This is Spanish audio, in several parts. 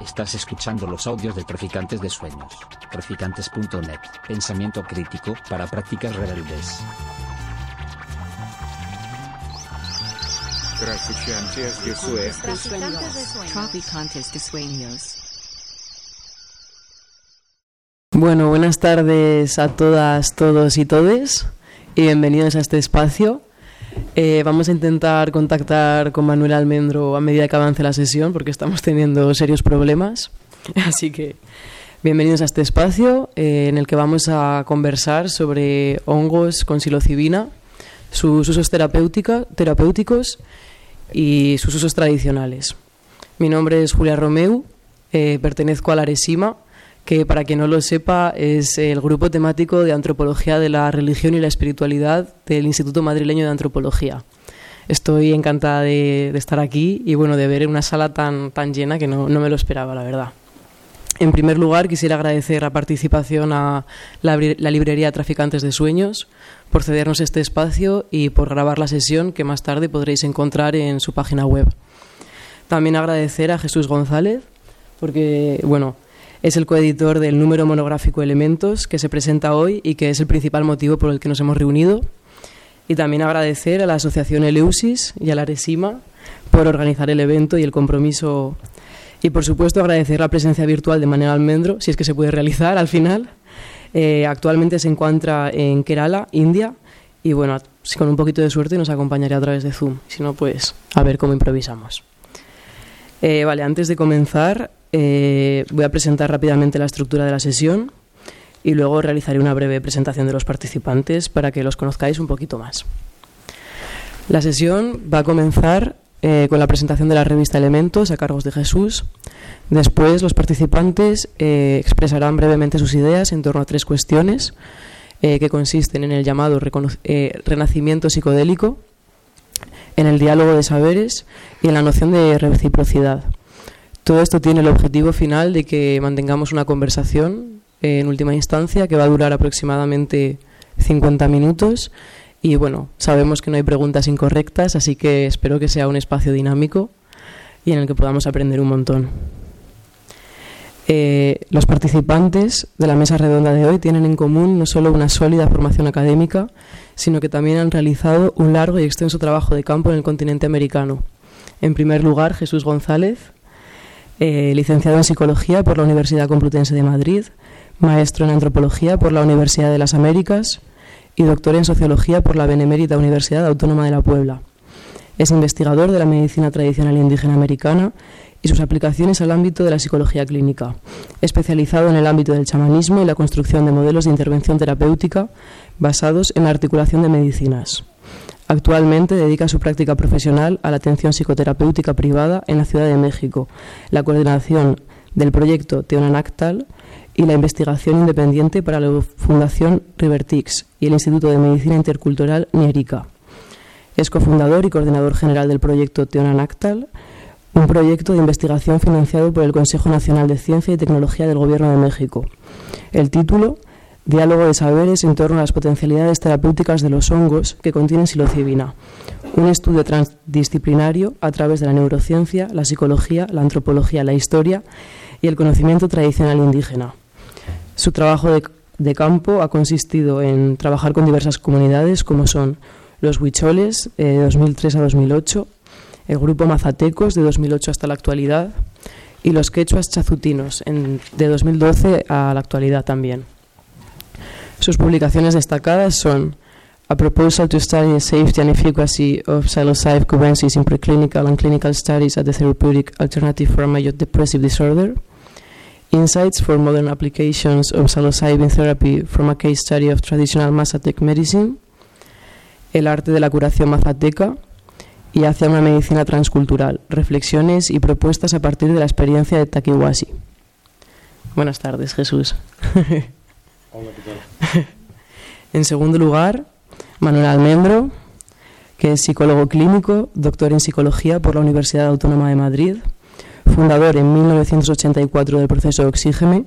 Estás escuchando los audios de Traficantes de Sueños. Traficantes.net. Pensamiento crítico para prácticas rebeldes. Traficantes de Sueños. Traficantes de Sueños. Bueno, buenas tardes a todas, todos y todes y bienvenidos a este espacio. Eh, vamos a intentar contactar con Manuel Almendro a medida que avance la sesión porque estamos teniendo serios problemas. Así que bienvenidos a este espacio eh, en el que vamos a conversar sobre hongos con psilocibina, sus usos terapéuticos y sus usos tradicionales. Mi nombre es Julia Romeu, eh, pertenezco a la Aresima que para quien no lo sepa es el grupo temático de antropología de la religión y la espiritualidad del Instituto Madrileño de Antropología. Estoy encantada de, estar aquí y bueno, de ver una sala tan, tan llena que no, me lo esperaba, la verdad. En primer lugar, quisiera agradecer la participación a la, la, librería Traficantes de Sueños por cedernos este espacio y por grabar la sesión que más tarde podréis encontrar en su página web. También agradecer a Jesús González, porque, bueno, es el coeditor del número monográfico Elementos que se presenta hoy y que es el principal motivo por el que nos hemos reunido. Y también agradecer a la Asociación Eleusis y a la Aresima por organizar el evento y el compromiso. Y por supuesto agradecer la presencia virtual de Manuel Almendro, si es que se puede realizar al final. Eh, actualmente se encuentra en Kerala, India, y bueno, con un poquito de suerte nos acompañará a través de Zoom. Si no, pues a ver cómo improvisamos. Eh, vale, antes de comenzar, eh, voy a presentar rápidamente la estructura de la sesión y luego realizaré una breve presentación de los participantes para que los conozcáis un poquito más. La sesión va a comenzar eh, con la presentación de la revista Elementos a cargos de Jesús. Después los participantes eh, expresarán brevemente sus ideas en torno a tres cuestiones que consisten en el llamado renacimiento psicodélico, en el diálogo de saberes y en la noción de reciprocidad. Todo esto tiene el objetivo final de que mantengamos una conversación en última instancia que va a durar aproximadamente 50 minutos y bueno, sabemos que no hay preguntas incorrectas, así que espero que sea un espacio dinámico y en el que podamos aprender un montón. Eh, los participantes de la mesa redonda de hoy tienen en común no solo una sólida formación académica, sino que también han realizado un largo y extenso trabajo de campo en el continente americano. En primer lugar, Jesús González, eh, licenciado en Psicología por la Universidad Complutense de Madrid, maestro en Antropología por la Universidad de las Américas y doctor en Sociología por la Benemérita Universidad Autónoma de la Puebla. Es investigador de la medicina tradicional indígena americana y sus aplicaciones al ámbito de la psicología clínica, especializado en el ámbito del chamanismo y la construcción de modelos de intervención terapéutica basados en la articulación de medicinas. Actualmente dedica su práctica profesional a la atención psicoterapéutica privada en la Ciudad de México, la coordinación del proyecto Teonanactal y la investigación independiente para la Fundación Rivertix y el Instituto de Medicina Intercultural Nierica. Es cofundador y coordinador general del proyecto Teonanactal, un proyecto de investigación financiado por el Consejo Nacional de Ciencia y Tecnología del Gobierno de México. El título Diálogo de saberes en torno a las potencialidades terapéuticas de los hongos que contienen psilocibina. Un estudio transdisciplinario a través de la neurociencia, la psicología, la antropología, la historia y el conocimiento tradicional indígena. Su trabajo de, campo ha consistido en trabajar con diversas comunidades como son los huicholes de 2003 a 2008, el grupo mazatecos de 2008 hasta la actualidad y los quechuas chazutinos de 2012 a la actualidad también. Sus publicaciones destacadas son A Proposal to Study the Safety and Efficacy of Psilocybe cubensis in Preclinical and Clinical Studies at the Therapeutic Alternative for a Major Depressive Disorder, Insights for Modern Applications of Psilocybin Therapy from a Case Study of Traditional Mazatec Medicine, El Arte de la Curación Mazateca y Hacia una Medicina Transcultural, Reflexiones y Propuestas a partir de la experiencia de Takiwasi. Buenas tardes, Jesús. en segundo lugar, Manuel Almendro, que es psicólogo clínico, doctor en psicología por la Universidad Autónoma de Madrid, fundador en 1984 del proceso Oxígeme,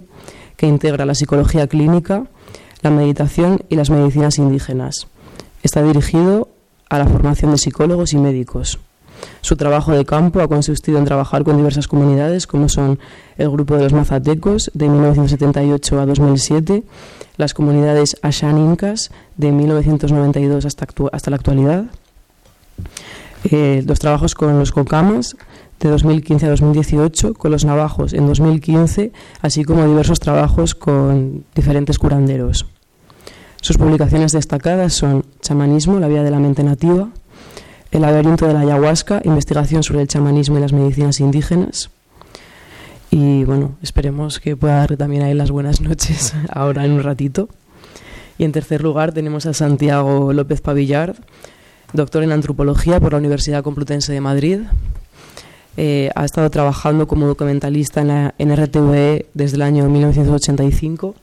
que integra la psicología clínica, la meditación y las medicinas indígenas. Está dirigido a la formación de psicólogos y médicos. Su trabajo de campo ha consistido en trabajar con diversas comunidades, como son el grupo de los mazatecos de 1978 a 2007, las comunidades Ashan Incas de 1992 hasta, hasta la actualidad, eh, los trabajos con los cocamas de 2015 a 2018, con los navajos en 2015, así como diversos trabajos con diferentes curanderos. Sus publicaciones destacadas son Chamanismo, la vida de la mente nativa, El laberinto de la ayahuasca, investigación sobre el chamanismo y las medicinas indígenas. Y bueno, esperemos que pueda dar también ahí las buenas noches ahora en un ratito. Y en tercer lugar tenemos a Santiago López Pavillard, doctor en antropología por la Universidad Complutense de Madrid. Eh, ha estado trabajando como documentalista en, la, en RTVE desde el año 1985.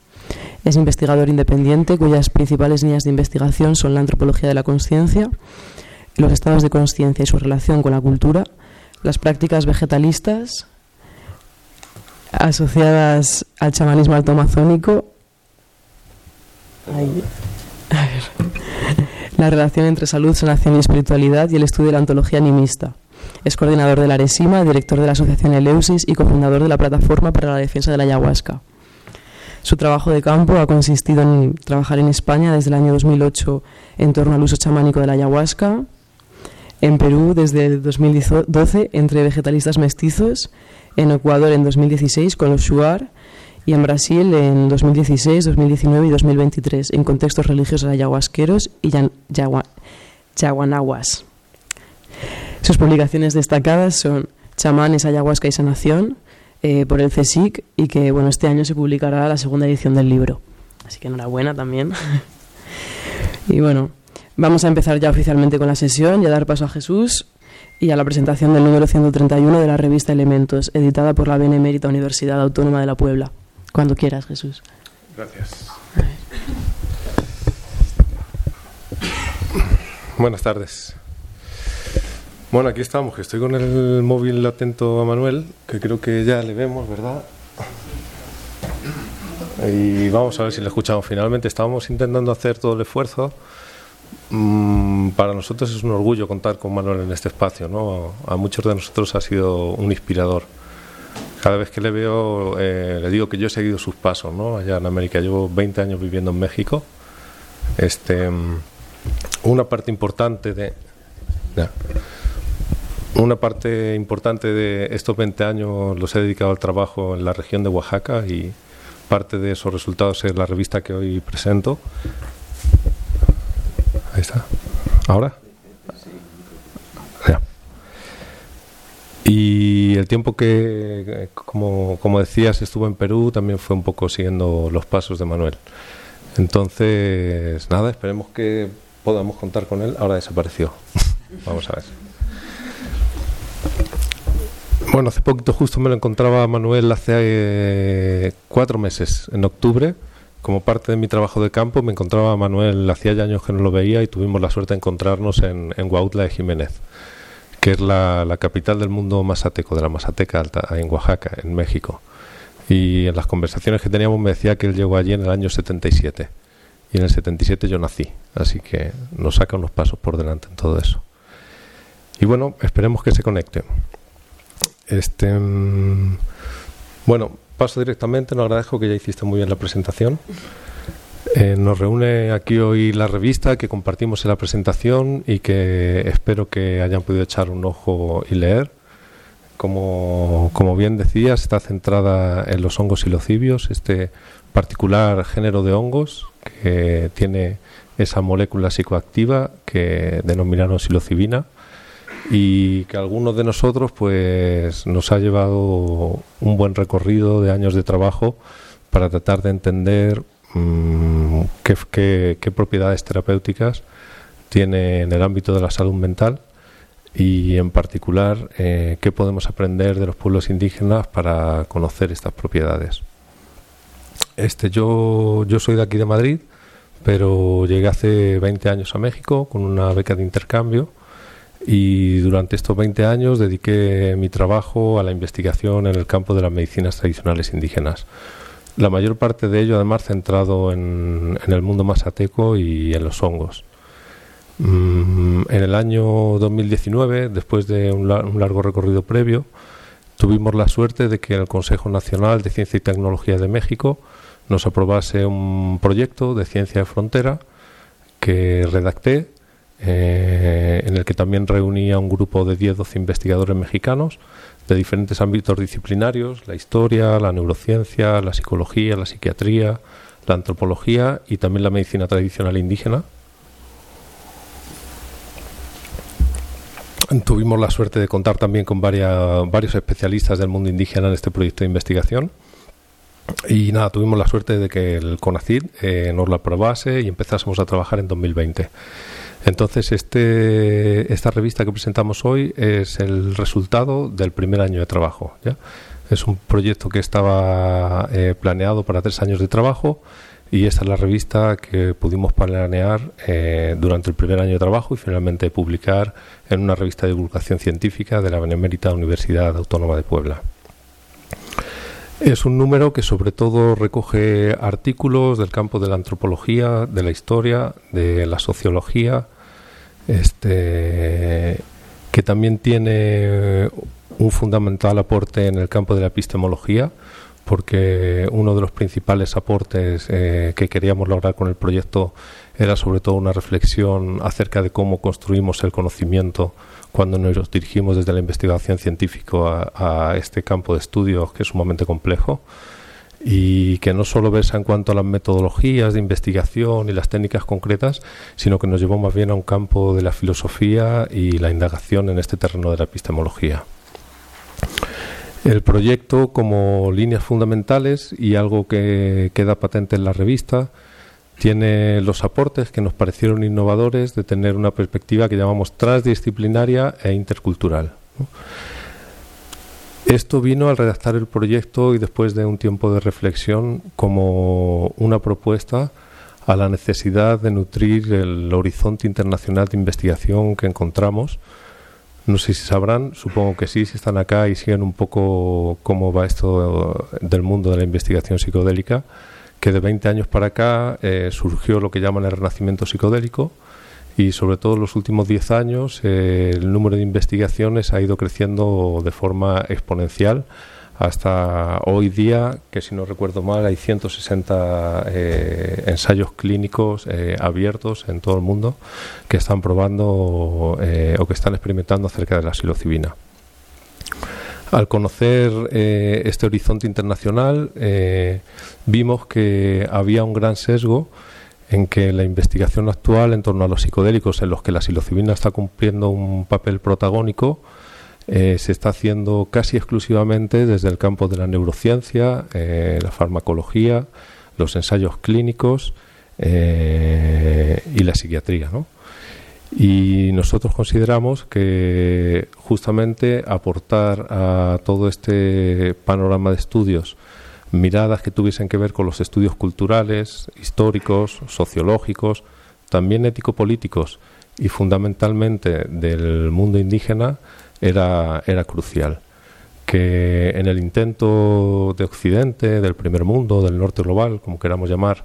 Es investigador independiente cuyas principales líneas de investigación son la antropología de la conciencia, los estados de conciencia y su relación con la cultura, las prácticas vegetalistas asociadas al chamanismo alto amazónico. La relación entre salud, sanación y espiritualidad y el estudio de la ontología animista. Es coordinador de la Aresima, director de la Asociación Eleusis y cofundador de la Plataforma para la Defensa de la Ayahuasca. Su trabajo de campo ha consistido en trabajar en España desde el año 2008 en torno al uso chamánico de la ayahuasca, en Perú desde el 2012 entre vegetalistas mestizos, en Ecuador en 2016 con los Shuar y en Brasil en 2016, 2019 y 2023 en contextos religiosos ayahuasqueros y yaguanaguas. Sus publicaciones destacadas son Chamanes, Ayahuasca y Sanación eh, por el CSIC y que bueno este año se publicará la segunda edición del libro. Así que enhorabuena también. y bueno, vamos a empezar ya oficialmente con la sesión y a dar paso a Jesús y a la presentación del número 131 de la revista Elementos, editada por la Benemérita Universidad Autónoma de la Puebla. Cuando quieras, Jesús. Gracias. Buenas tardes. Bueno, aquí estamos, que estoy con el móvil atento a Manuel, que creo que ya le vemos, ¿verdad? Y vamos a ver si le escuchamos. Finalmente estábamos intentando hacer todo el esfuerzo. Mm, para nosotros es un orgullo contar con Manuel en este espacio, ¿no? A muchos de nosotros ha sido un inspirador. Cada vez que le veo, eh, le digo que yo he seguido sus pasos, ¿no? Allá en América. Llevo 20 años viviendo en México. Este, mm, una parte importante de... Una parte importante de estos 20 años los he dedicado al trabajo en la región de Oaxaca y parte de esos resultados es la revista que hoy presento. Ahí está. ¿Ahora? Y el tiempo que, como, como decías, estuvo en Perú también fue un poco siguiendo los pasos de Manuel. Entonces, nada, esperemos que podamos contar con él. Ahora desapareció. Vamos a ver. Bueno, hace poquito justo me lo encontraba Manuel hace eh, cuatro meses, en octubre, como parte de mi trabajo de campo, me encontraba Manuel, hacía ya años que no lo veía y tuvimos la suerte de encontrarnos en, en Huautla de Jiménez, que es la, capital del mundo mazateco, de la Mazateca Alta, en Oaxaca, en México. Y en las conversaciones que teníamos me decía que él llegó allí en el año 77. Y en el 77 yo nací, así que nos saca unos pasos por delante en todo eso. Y bueno, esperemos que se conecte. Este, mm, bueno, paso directamente, nos agradezco que ya hiciste muy bien la presentación. Eh, nos reúne aquí hoy la revista que compartimos en la presentación y que espero que hayan podido echar un ojo y leer. Como, como bien decías, está centrada en los hongos silocibios, este particular género de hongos que tiene esa molécula psicoactiva que denominaron psilocibina y que algunos de nosotros pues nos ha llevado un buen recorrido de años de trabajo para tratar de entender qué, qué, propiedades terapéuticas tiene en el ámbito de la salud mental y en particular eh, qué podemos aprender de los pueblos indígenas para conocer estas propiedades. Este, yo, yo soy de aquí de Madrid, pero llegué hace 20 años a México con una beca de intercambio y durante estos 20 años dediqué mi trabajo a la investigación en el campo de las medicinas tradicionales indígenas. La mayor parte de ello además centrado en, en el mundo mazateco y en los hongos. Mm, en el año 2019, después de un, un largo recorrido previo, tuvimos la suerte de que el Consejo Nacional de Ciencia y Tecnología de México nos aprobase un proyecto de ciencia de frontera que redacté, eh, en el que también reunía un grupo de 10-12 investigadores mexicanos de diferentes ámbitos disciplinarios, la historia, la neurociencia, la psicología, la psiquiatría, la antropología y también la medicina tradicional indígena. Tuvimos la suerte de contar también con varios especialistas del mundo indígena en este proyecto de investigación. Y nada, tuvimos la suerte de que el CONACID eh, nos lo aprobase y empezásemos a trabajar en 2020. Entonces, este, esta revista que presentamos hoy es el resultado del primer año de trabajo. ¿ya? Es un proyecto que estaba eh, planeado para tres años de trabajo y esta es la revista que pudimos planear eh, durante el primer año de trabajo y finalmente publicar en una revista de divulgación científica de la Benemérita Universidad Autónoma de Puebla. Es un número que sobre todo recoge artículos del campo de la antropología, de la historia, de la sociología, este, que también tiene un fundamental aporte en el campo de la epistemología, porque uno de los principales aportes eh, que queríamos lograr con el proyecto era sobre todo una reflexión acerca de cómo construimos el conocimiento cuando nos dirigimos desde la investigación científica a, este campo de estudio que es sumamente complejo y que no solo versa en cuanto a las metodologías de investigación y las técnicas concretas, sino que nos llevó más bien a un campo de la filosofía y la indagación en este terreno de la epistemología. El proyecto como líneas fundamentales y algo que queda patente en la revista tiene los aportes que nos parecieron innovadores de tener una perspectiva que llamamos transdisciplinaria e intercultural. Esto vino al redactar el proyecto y después de un tiempo de reflexión como una propuesta a la necesidad de nutrir el horizonte internacional de investigación que encontramos. No sé si sabrán, supongo que sí, si están acá y siguen un poco cómo va esto del mundo de la investigación psicodélica que de 20 años para acá eh, surgió lo que llaman el renacimiento psicodélico y sobre todo en los últimos 10 años eh, el número de investigaciones ha ido creciendo de forma exponencial hasta hoy día, que si no recuerdo mal, hay 160 eh, ensayos clínicos abiertos en todo el mundo que están probando o que están experimentando acerca de la psilocibina. Al conocer eh, este horizonte internacional, eh, vimos que había un gran sesgo en que la investigación actual en torno a los psicodélicos, en los que la psilocibina está cumpliendo un papel protagónico, eh, se está haciendo casi exclusivamente desde el campo de la neurociencia, la farmacología, los ensayos clínicos y la psiquiatría. ¿no? Y nosotros consideramos que justamente aportar a todo este panorama de estudios miradas que tuviesen que ver con los estudios culturales, históricos, sociológicos, también ético-políticos y fundamentalmente del mundo indígena era, era crucial. Que en el intento de Occidente, del primer mundo, del norte global, como queramos llamar,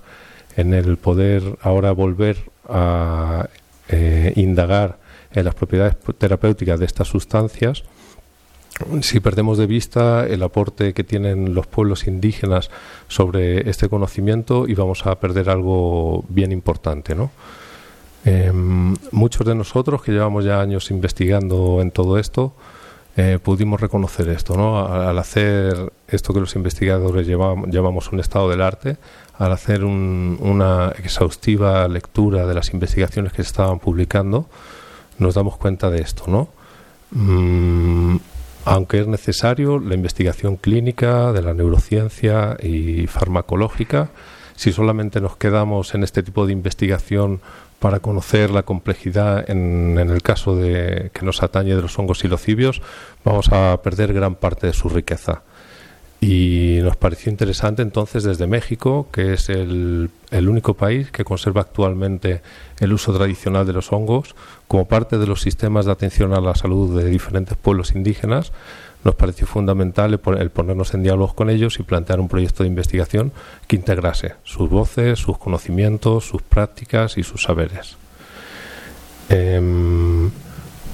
en el poder ahora volver a eh, indagar en las propiedades terapéuticas de estas sustancias, si perdemos de vista el aporte que tienen los pueblos indígenas sobre este conocimiento y vamos a perder algo bien importante, ¿no? Em, muchos de nosotros que llevamos ya años investigando en todo esto eh, pudimos reconocer esto, ¿no? Al, hacer esto que los investigadores llevamos, llamamos un estado del arte, al hacer una exhaustiva lectura de las investigaciones que se estaban publicando, nos damos cuenta de esto, ¿no? Mm, aunque es necesario la investigación clínica de la neurociencia y farmacológica, si solamente nos quedamos en este tipo de investigación para conocer la complejidad en, en el caso de que nos atañe de los hongos silocibios, vamos a perder gran parte de su riqueza. Y nos pareció interesante entonces desde México, que es el, el, único país que conserva actualmente el uso tradicional de los hongos, como parte de los sistemas de atención a la salud de diferentes pueblos indígenas, nos pareció fundamental el ponernos en diálogo con ellos y plantear un proyecto de investigación que integrase sus voces, sus conocimientos, sus prácticas y sus saberes. Em,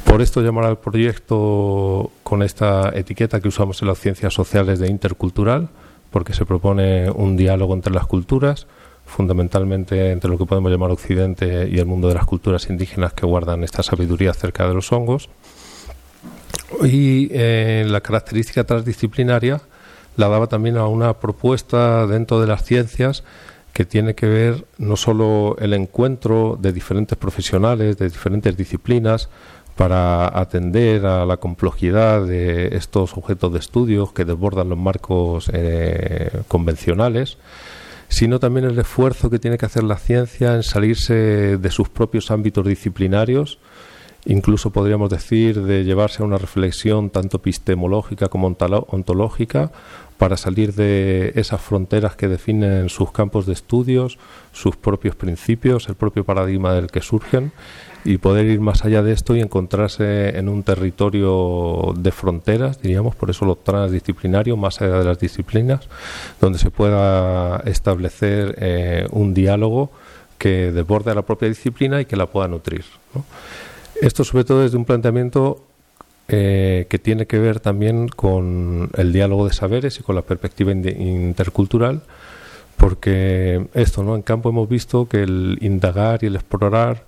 por esto llamar al proyecto con esta etiqueta que usamos en las ciencias sociales de intercultural, porque se propone un diálogo entre las culturas, fundamentalmente entre lo que podemos llamar Occidente y el mundo de las culturas indígenas que guardan esta sabiduría acerca de los hongos. Y eh, la característica transdisciplinaria la daba también a una propuesta dentro de las ciencias que tiene que ver no solo el encuentro de diferentes profesionales, de diferentes disciplinas, para atender a la complejidad de estos objetos de estudio que desbordan los marcos eh, convencionales, sino también el esfuerzo que tiene que hacer la ciencia en salirse de sus propios ámbitos disciplinarios, incluso podríamos decir de llevarse a una reflexión tanto epistemológica como ontológica para salir de esas fronteras que definen sus campos de estudios, sus propios principios, el propio paradigma del que surgen y poder ir más allá de esto y encontrarse en un territorio de fronteras, diríamos, por eso lo transdisciplinario, más allá de las disciplinas, donde se pueda establecer eh, un diálogo que desborde a la propia disciplina y que la pueda nutrir. Esto sobre todo desde un planteamiento eh, que tiene que ver también con el diálogo de saberes y con la perspectiva intercultural, porque esto, ¿no? En campo hemos visto que el indagar y el explorar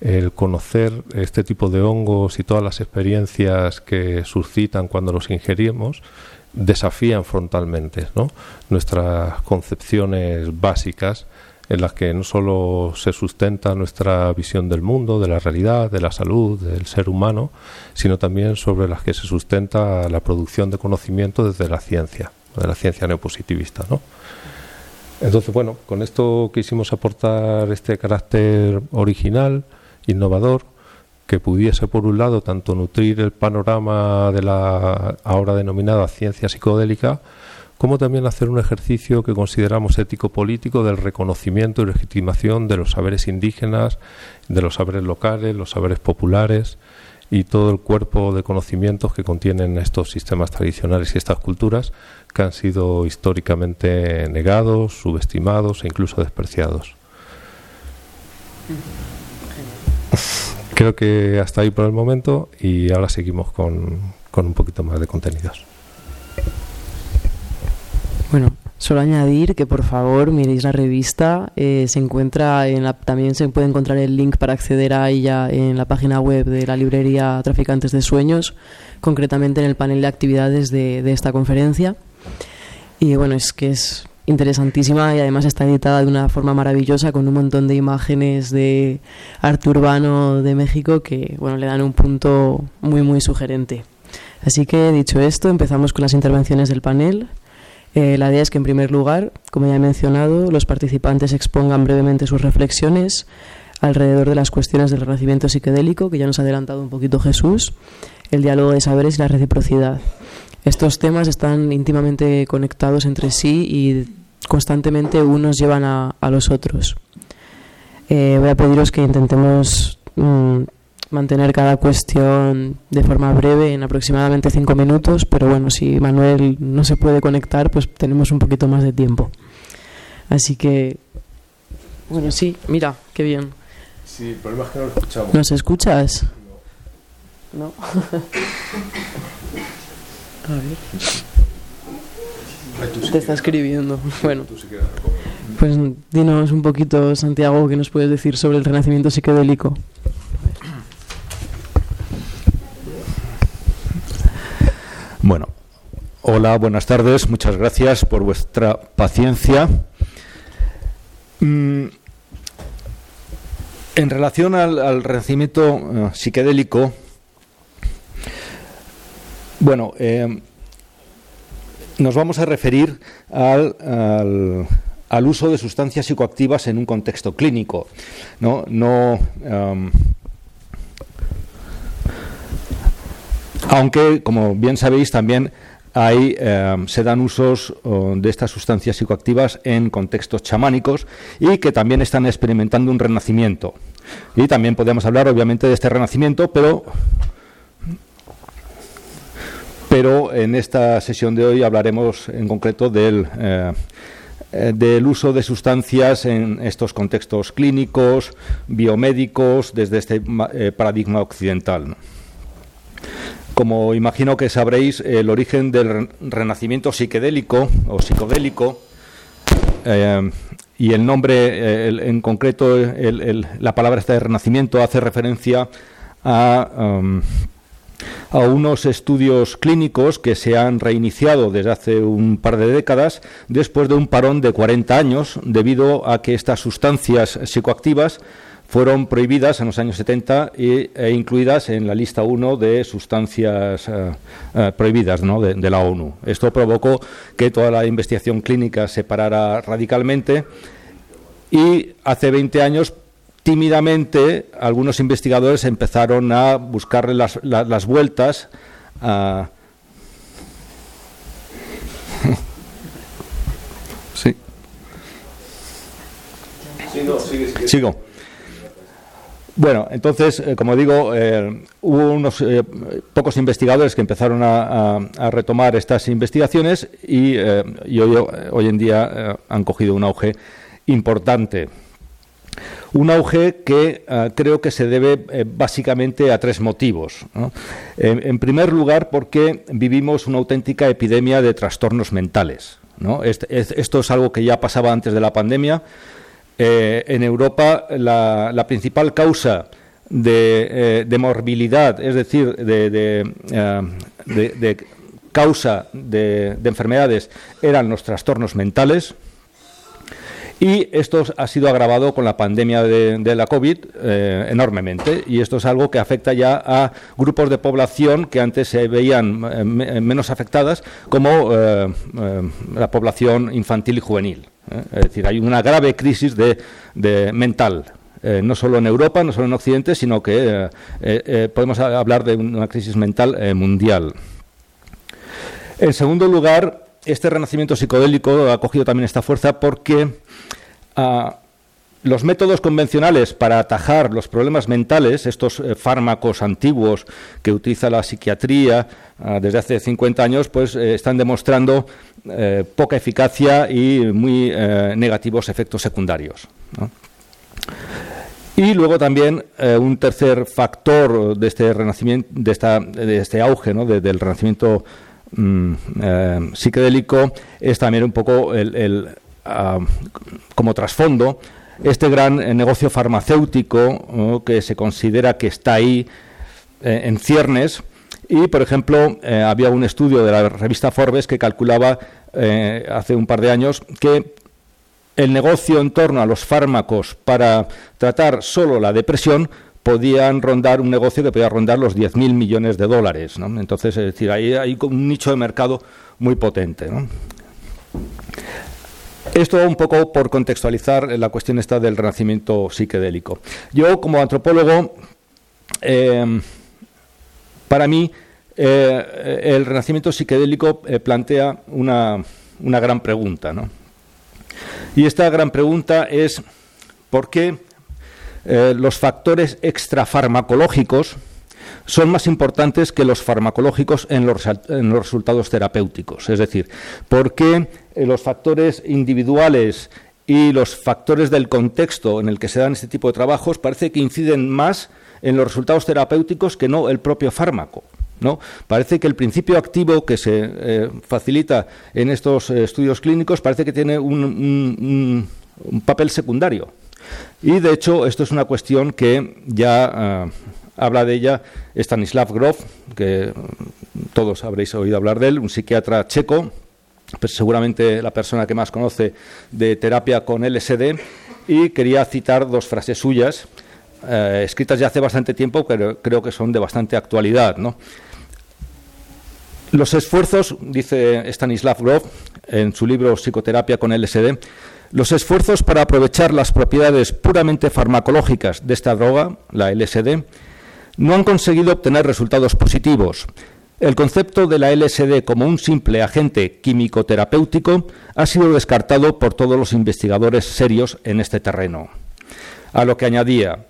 el conocer este tipo de hongos y todas las experiencias que suscitan cuando los ingerimos desafían frontalmente nuestras concepciones básicas en las que no solo se sustenta nuestra visión del mundo, de la realidad, de la salud, del ser humano, sino también sobre las que se sustenta la producción de conocimiento desde la ciencia, de la ciencia neopositivista. ¿no? Entonces, bueno, con esto quisimos aportar este carácter original, innovador que pudiese, por un lado, tanto nutrir el panorama de la ahora denominada ciencia psicodélica, como también hacer un ejercicio que consideramos ético-político del reconocimiento y legitimación de los saberes indígenas, de los saberes locales, los saberes populares y todo el cuerpo de conocimientos que contienen estos sistemas tradicionales y estas culturas que han sido históricamente negados, subestimados e incluso despreciados. Creo que hasta ahí por el momento y ahora seguimos con, con un poquito más de contenidos. Bueno, solo añadir que por favor miréis la revista. Eh, se encuentra en la, también se puede encontrar el link para acceder a ella en la página web de la librería Traficantes de Sueños, concretamente en el panel de actividades de, de esta conferencia. Y bueno, es que es interesantísima y además está editada de una forma maravillosa con un montón de imágenes de arte urbano de México que bueno le dan un punto muy muy sugerente. Así que dicho esto, empezamos con las intervenciones del panel. Eh, la idea es que en primer lugar, como ya he mencionado, los participantes expongan brevemente sus reflexiones alrededor de las cuestiones del renacimiento psiquedélico, que ya nos ha adelantado un poquito Jesús, el diálogo de saberes y la reciprocidad. Estos temas están íntimamente conectados entre sí y constantemente unos llevan a, los otros. Eh, voy a pediros que intentemos mm, mantener cada cuestión de forma breve, en aproximadamente cinco minutos, pero bueno, si Manuel no se puede conectar, pues tenemos un poquito más de tiempo. Así que, bueno, sí, mira, qué bien. Sí, el problema es que no lo escuchamos. ¿Nos escuchas? No. no. A ver. Te está escribiendo. Bueno. Pues dinos un poquito, Santiago, qué nos puedes decir sobre el renacimiento psicodélico. Bueno, hola, buenas tardes, muchas gracias por vuestra paciencia. Mm, en relación al, renacimiento eh, psicodélico, bueno, eh, nos vamos a referir al, al, uso de sustancias psicoactivas en un contexto clínico. No, no um, aunque, como bien sabéis, también um, se dan usos de estas sustancias psicoactivas en contextos chamánicos y que también están experimentando un renacimiento. Y también podemos hablar, obviamente, de este renacimiento, pero pero en esta sesión de hoy hablaremos en concreto del, eh, eh, del uso de sustancias en estos contextos clínicos, biomédicos, desde este eh, paradigma occidental. Como imagino que sabréis, el origen del renacimiento psiquedélico o psicodélico eh, y el nombre en concreto, la palabra esta de renacimiento hace referencia a um, a unos estudios clínicos que se han reiniciado desde hace un par de décadas después de un parón de 40 años debido a que estas sustancias psicoactivas fueron prohibidas en los años 70 e, incluidas en la lista 1 de sustancias eh, eh, prohibidas de, de, la ONU. Esto provocó que toda la investigación clínica se parara radicalmente y hace 20 años tímidamente algunos investigadores empezaron a buscarle las, las, vueltas a... sí. Sigo. Bueno, entonces, eh, como digo, eh, hubo unos eh, pocos investigadores que empezaron a, retomar estas investigaciones y, hoy, hoy, en día han cogido un auge importante. Un auge que creo que se debe básicamente a tres motivos. En, primer lugar, porque vivimos una auténtica epidemia de trastornos mentales. esto es algo que ya pasaba antes de la pandemia. Eh, en Europa, la, principal causa de, morbilidad, es decir, de, causa de enfermedades, eran los trastornos mentales. Y esto ha sido agravado con la pandemia de, la COVID eh, enormemente. Y esto es algo que afecta ya a grupos de población que antes se veían eh, menos afectadas, como eh, la población infantil y juvenil. Es decir, hay una grave crisis de, mental. no solo en Europa, no solo en Occidente, sino que podemos hablar de una crisis mental mundial. En segundo lugar, este renacimiento psicodélico ha cogido también esta fuerza porque ah, los métodos convencionales para atajar los problemas mentales, estos eh, fármacos antiguos que utiliza la psiquiatría ah, desde hace 50 años, pues eh, están demostrando eh, poca eficacia y muy negativos efectos secundarios. Y luego también un tercer factor de este renacimiento, de, de este auge del renacimiento Mm, es también un poco el, ah, como trasfondo este gran eh, negocio farmacéutico que se considera que está ahí eh, en ciernes y por ejemplo había un estudio de la revista Forbes que calculaba hace un par de años que el negocio en torno a los fármacos para tratar solo la depresión podían rondar un negocio que podía rondar los 10.000 millones de dólares. Entonces, es decir, ahí hay un nicho de mercado muy potente. Esto un poco por contextualizar la cuestión esta del renacimiento psiquedélico. Yo, como antropólogo, eh, para mí eh, el renacimiento psiquedélico eh, plantea una, una gran pregunta. Y esta gran pregunta es, ¿por qué eh, los factores extrafarmacológicos son más importantes que los farmacológicos en los, resultados terapéuticos. Es decir, ¿por qué eh, los factores individuales y los factores del contexto en el que se dan este tipo de trabajos parece que inciden más en los resultados terapéuticos que no el propio fármaco? ¿No? Parece que el principio activo que se eh, facilita en estos estudios clínicos parece que tiene un papel secundario. Y de hecho, esto es una cuestión que ya eh, habla de ella Stanislav Grof, que todos habréis oído hablar de él, un psiquiatra checo, seguramente la persona que más conoce de terapia con LSD, y quería citar dos frases suyas, eh, escritas ya hace bastante tiempo, pero creo que son de bastante actualidad. Los esfuerzos, dice Stanislav Grof en su libro Psicoterapia con LSD, los esfuerzos para aprovechar las propiedades puramente farmacológicas de esta droga, la LSD, no han conseguido obtener resultados positivos. El concepto de la LSD como un simple agente químico-terapéutico ha sido descartado por todos los investigadores serios en este terreno. A lo que añadía,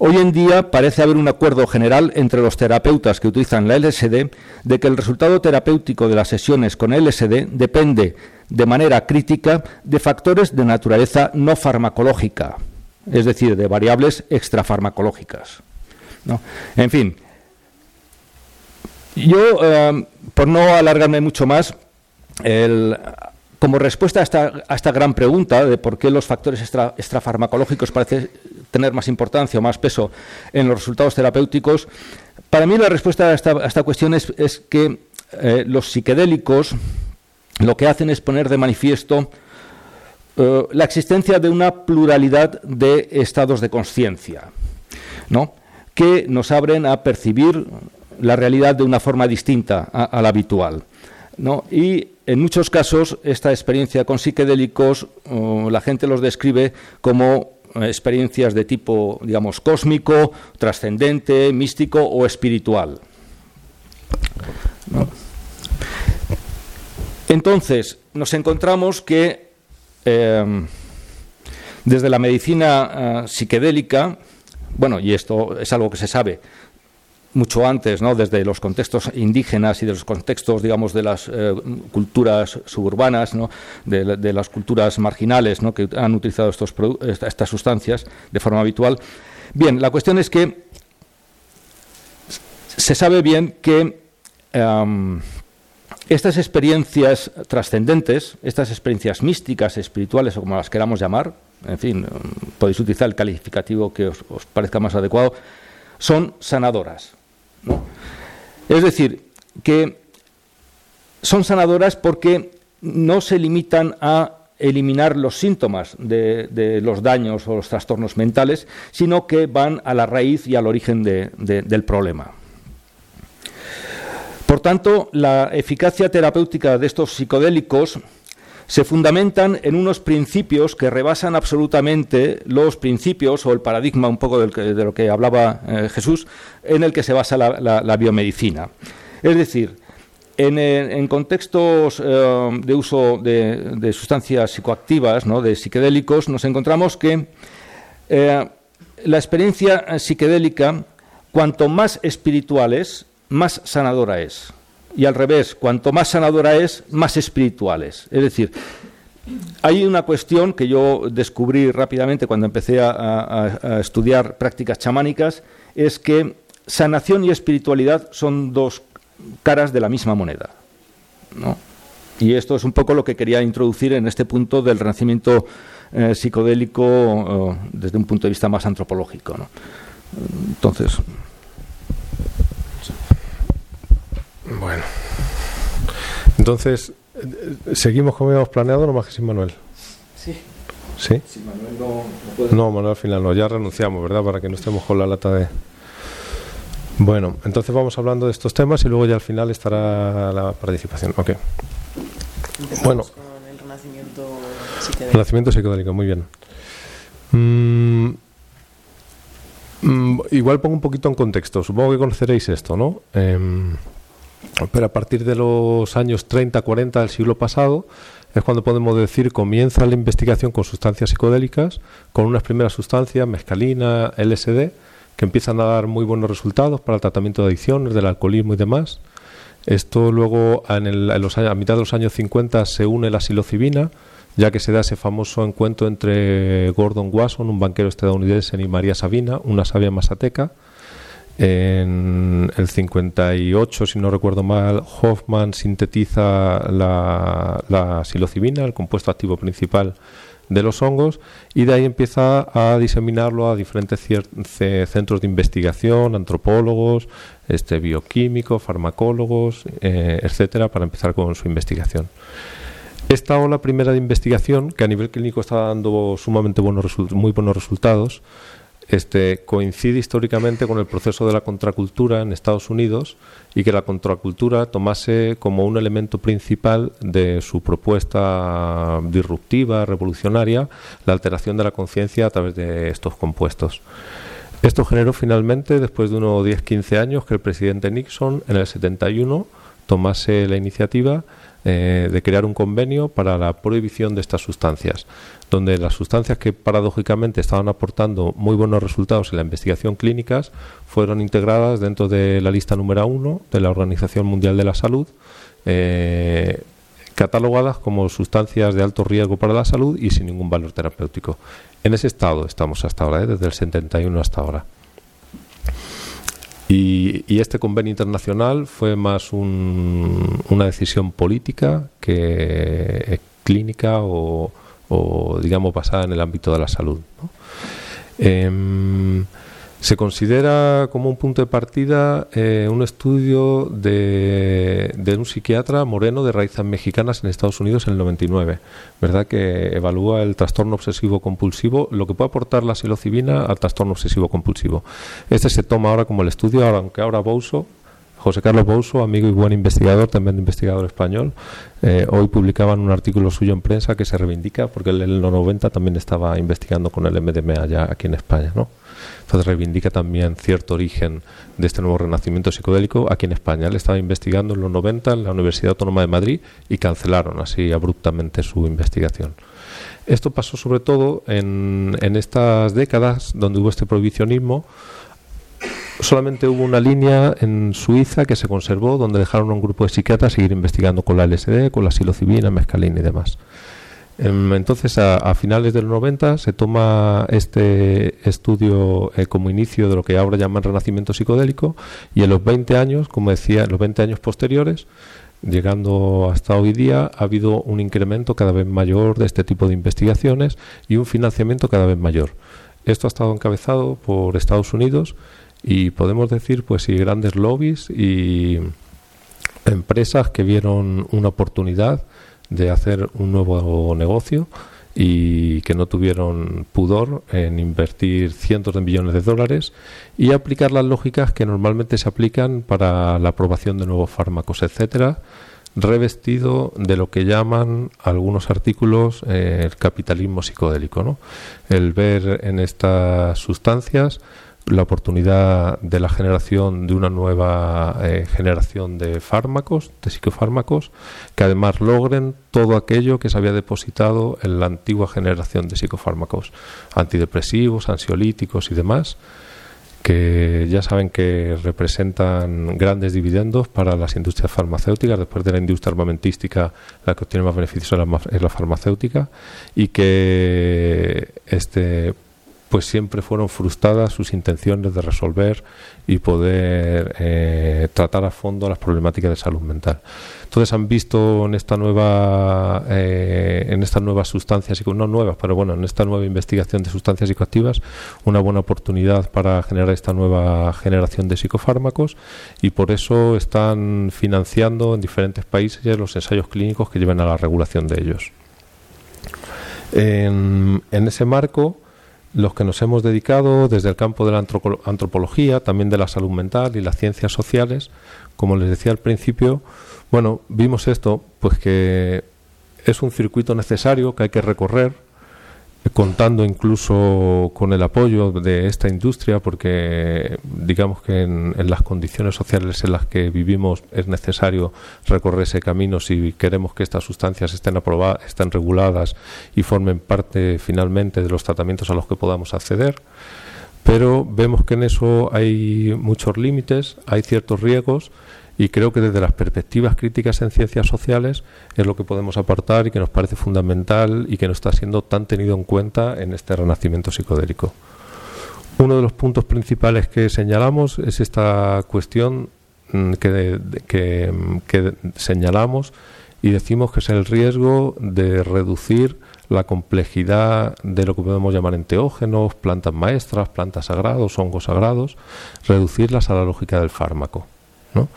Hoy en día parece haber un acuerdo general entre los terapeutas que utilizan la LSD de que el resultado terapéutico de las sesiones con LSD depende de manera crítica de factores de naturaleza no farmacológica, es decir, de variables extrafarmacológicas. En fin, yo, eh, por no alargarme mucho más, como respuesta a esta, gran pregunta de por qué los factores extrafarmacológicos parecen tener más importancia o más peso en los resultados terapéuticos, para mí la respuesta a esta, cuestión es, que eh, los psiquedélicos lo que hacen es poner de manifiesto eh, la existencia de una pluralidad de estados de conciencia, ¿no? Que nos abren a percibir la realidad de una forma distinta a, la habitual. Y en muchos casos esta experiencia con psiquedélicos la gente los describe como eh, experiencias de tipo, digamos, cósmico, trascendente, místico o espiritual. Entonces, nos encontramos que em, desde la medicina eh, psiquedélica, bueno, y esto es algo que se sabe mucho antes, ¿no? desde los contextos indígenas y de los contextos, digamos, de las eh, culturas suburbanas, ¿no? de, las culturas marginales ¿no? que han utilizado estos estas sustancias de forma habitual. Bien, la cuestión es que se sabe bien que em, estas experiencias trascendentes, estas experiencias místicas, espirituales o como las queramos llamar, en fin, podéis utilizar el calificativo que os, parezca más adecuado, son sanadoras. Es decir, que son sanadoras porque no se limitan a eliminar los síntomas de, los daños o los trastornos mentales, sino que van a la raíz y al origen del problema. Por tanto, la eficacia terapéutica de estos psicodélicos se fundamentan en unos principios que rebasan absolutamente los principios o el paradigma un poco de lo que hablaba eh, Jesús, en el que se basa la, biomedicina. Es decir, en, contextos eh, de uso de, sustancias psicoactivas, ¿no? de psiquedélicos, nos encontramos que eh, la experiencia psiquedélica, cuanto más espiritual es, más sanadora es. Y al revés, cuanto más sanadora es, más espiritual es. Es decir, hay una cuestión que yo descubrí rápidamente cuando empecé a, estudiar prácticas chamánicas, es que sanación y espiritualidad son dos caras de la misma moneda. Y esto es un poco lo que quería introducir en este punto del renacimiento eh, psicodélico desde un punto de vista más antropológico. Entonces. Bueno. Entonces, ¿seguimos como habíamos planeado no más que sin Manuel? Sí. ¿Sí? Sin Manuel no, no No, Manuel al final no, ya renunciamos, ¿verdad? Para que no estemos con la lata de... Bueno, entonces vamos hablando de estos temas y luego ya al final estará la participación. Ok. bueno. Con el renacimiento psicodélico. Renacimiento psicodélico, muy bien. Mm, mm, igual pongo un poquito en contexto. Supongo que conoceréis esto, ¿no? Eh, pero a partir de los años 30, 40 del siglo pasado es cuando podemos decir comienza la investigación con sustancias psicodélicas, con unas primeras sustancias, mescalina, LSD, que empiezan a dar muy buenos resultados para el tratamiento de adicciones, del alcoholismo y demás. Esto luego, a mitad de los años 50, se une la psilocibina, ya que se da ese famoso encuentro entre Gordon Wasson, un banquero estadounidense, y María Sabina, una sabia masateca, en el 58, si no recuerdo mal, Hoffman sintetiza la, la psilocibina, el compuesto activo principal de los hongos, y de ahí empieza a diseminarlo a diferentes centros de investigación, antropólogos, este, bioquímicos, farmacólogos, eh, etcétera, para empezar con su investigación. Esta ola primera de investigación, que a nivel clínico está dando sumamente buenos muy buenos resultados, este, coincide históricamente con el proceso de la contracultura en Estados Unidos y que la contracultura tomase como un elemento principal de su propuesta disruptiva, revolucionaria, la alteración de la conciencia a través de estos compuestos. Esto generó finalmente, después de unos 10-15 años, que el presidente Nixon en el 71 tomase la iniciativa eh, de crear un convenio para la prohibición de estas sustancias, donde las sustancias que paradójicamente estaban aportando muy buenos resultados en la investigación clínicas fueron integradas dentro de la lista número uno de la Organización Mundial de la Salud, eh, catalogadas como sustancias de alto riesgo para la salud y sin ningún valor terapéutico. En ese estado estamos hasta ahora, ¿eh? desde el 71 hasta ahora. Y, este convenio internacional fue más una decisión política que clínica o, digamos, basada en el ámbito de la salud. Em, se considera como un punto de partida eh, un estudio de, un psiquiatra moreno de raíces mexicanas en Estados Unidos en el 99, ¿verdad? Que evalúa el trastorno obsesivo compulsivo, lo que puede aportar la psilocibina al trastorno obsesivo compulsivo. Este se toma ahora como el estudio, aunque ahora Bouso, José Carlos Bouso, amigo y buen investigador, también investigador español, eh, hoy publicaban un artículo suyo en prensa que se reivindica, porque él en los 90 también estaba investigando con el MDMA allá aquí en España, ¿no? Entonces reivindica también cierto origen de este nuevo renacimiento psicodélico aquí en España. Él estaba investigando en los 90 en la Universidad Autónoma de Madrid y cancelaron así abruptamente su investigación. Esto pasó sobre todo en, en estas décadas donde hubo este prohibicionismo. Solamente hubo una línea en Suiza que se conservó donde dejaron a un grupo de psiquiatras seguir investigando con la LSD, con la psilocibina, mescalina y demás. Em, entonces, a, finales del 90 se toma este estudio eh, como inicio de lo que ahora llaman renacimiento psicodélico y en los 20 años, como decía, en los 20 años posteriores, llegando hasta hoy día, ha habido un incremento cada vez mayor de este tipo de investigaciones y un financiamiento cada vez mayor. Esto ha estado encabezado por Estados Unidos y podemos decir, pues, sí, grandes lobbies y empresas que vieron una oportunidad de hacer un nuevo negocio y que no tuvieron pudor en invertir cientos de millones de dólares y aplicar las lógicas que normalmente se aplican para la aprobación de nuevos fármacos, etcétera, revestido de lo que llaman algunos artículos eh, el capitalismo psicodélico, ¿no? El ver en estas sustancias la oportunidad de la generación de una nueva eh, generación de fármacos, de psicofármacos, que además logren todo aquello que se había depositado en la antigua generación de psicofármacos, antidepresivos, ansiolíticos y demás, que ya saben que representan grandes dividendos para las industrias farmacéuticas, después de la industria armamentística, la que obtiene más beneficios es la, es la farmacéutica, y que este pues siempre fueron frustradas sus intenciones de resolver y poder eh, tratar a fondo las problemáticas de salud mental. Entonces han visto en esta nueva, eh, en estas nuevas sustancias, no nuevas, pero bueno, en esta nueva investigación de sustancias psicoactivas, una buena oportunidad para generar esta nueva generación de psicofármacos y por eso están financiando en diferentes países los ensayos clínicos que lleven a la regulación de ellos. en ese marco, los que nos hemos dedicado desde el campo de la antropología, también de la salud mental y las ciencias sociales, como les decía al principio, bueno, vimos esto, pues que es un circuito necesario que hay que recorrer contando incluso con el apoyo de esta industria, porque digamos que en, las condiciones sociales en las que vivimos es necesario recorrer ese camino si queremos que estas sustancias estén aprobadas, estén reguladas y formen parte finalmente de los tratamientos a los que podamos acceder. Pero vemos que en eso hay muchos límites, hay ciertos riesgos y creo que desde las perspectivas críticas en ciencias sociales es lo que podemos aportar y que nos parece fundamental y que no está siendo tan tenido en cuenta en este renacimiento psicodélico. Uno de los puntos principales que señalamos es esta cuestión mm, que, que señalamos y decimos que es el riesgo de reducir la complejidad de lo que podemos llamar enteógenos, plantas maestras, plantas sagrados, hongos sagrados, reducirlas a la lógica del fármaco. ¿No?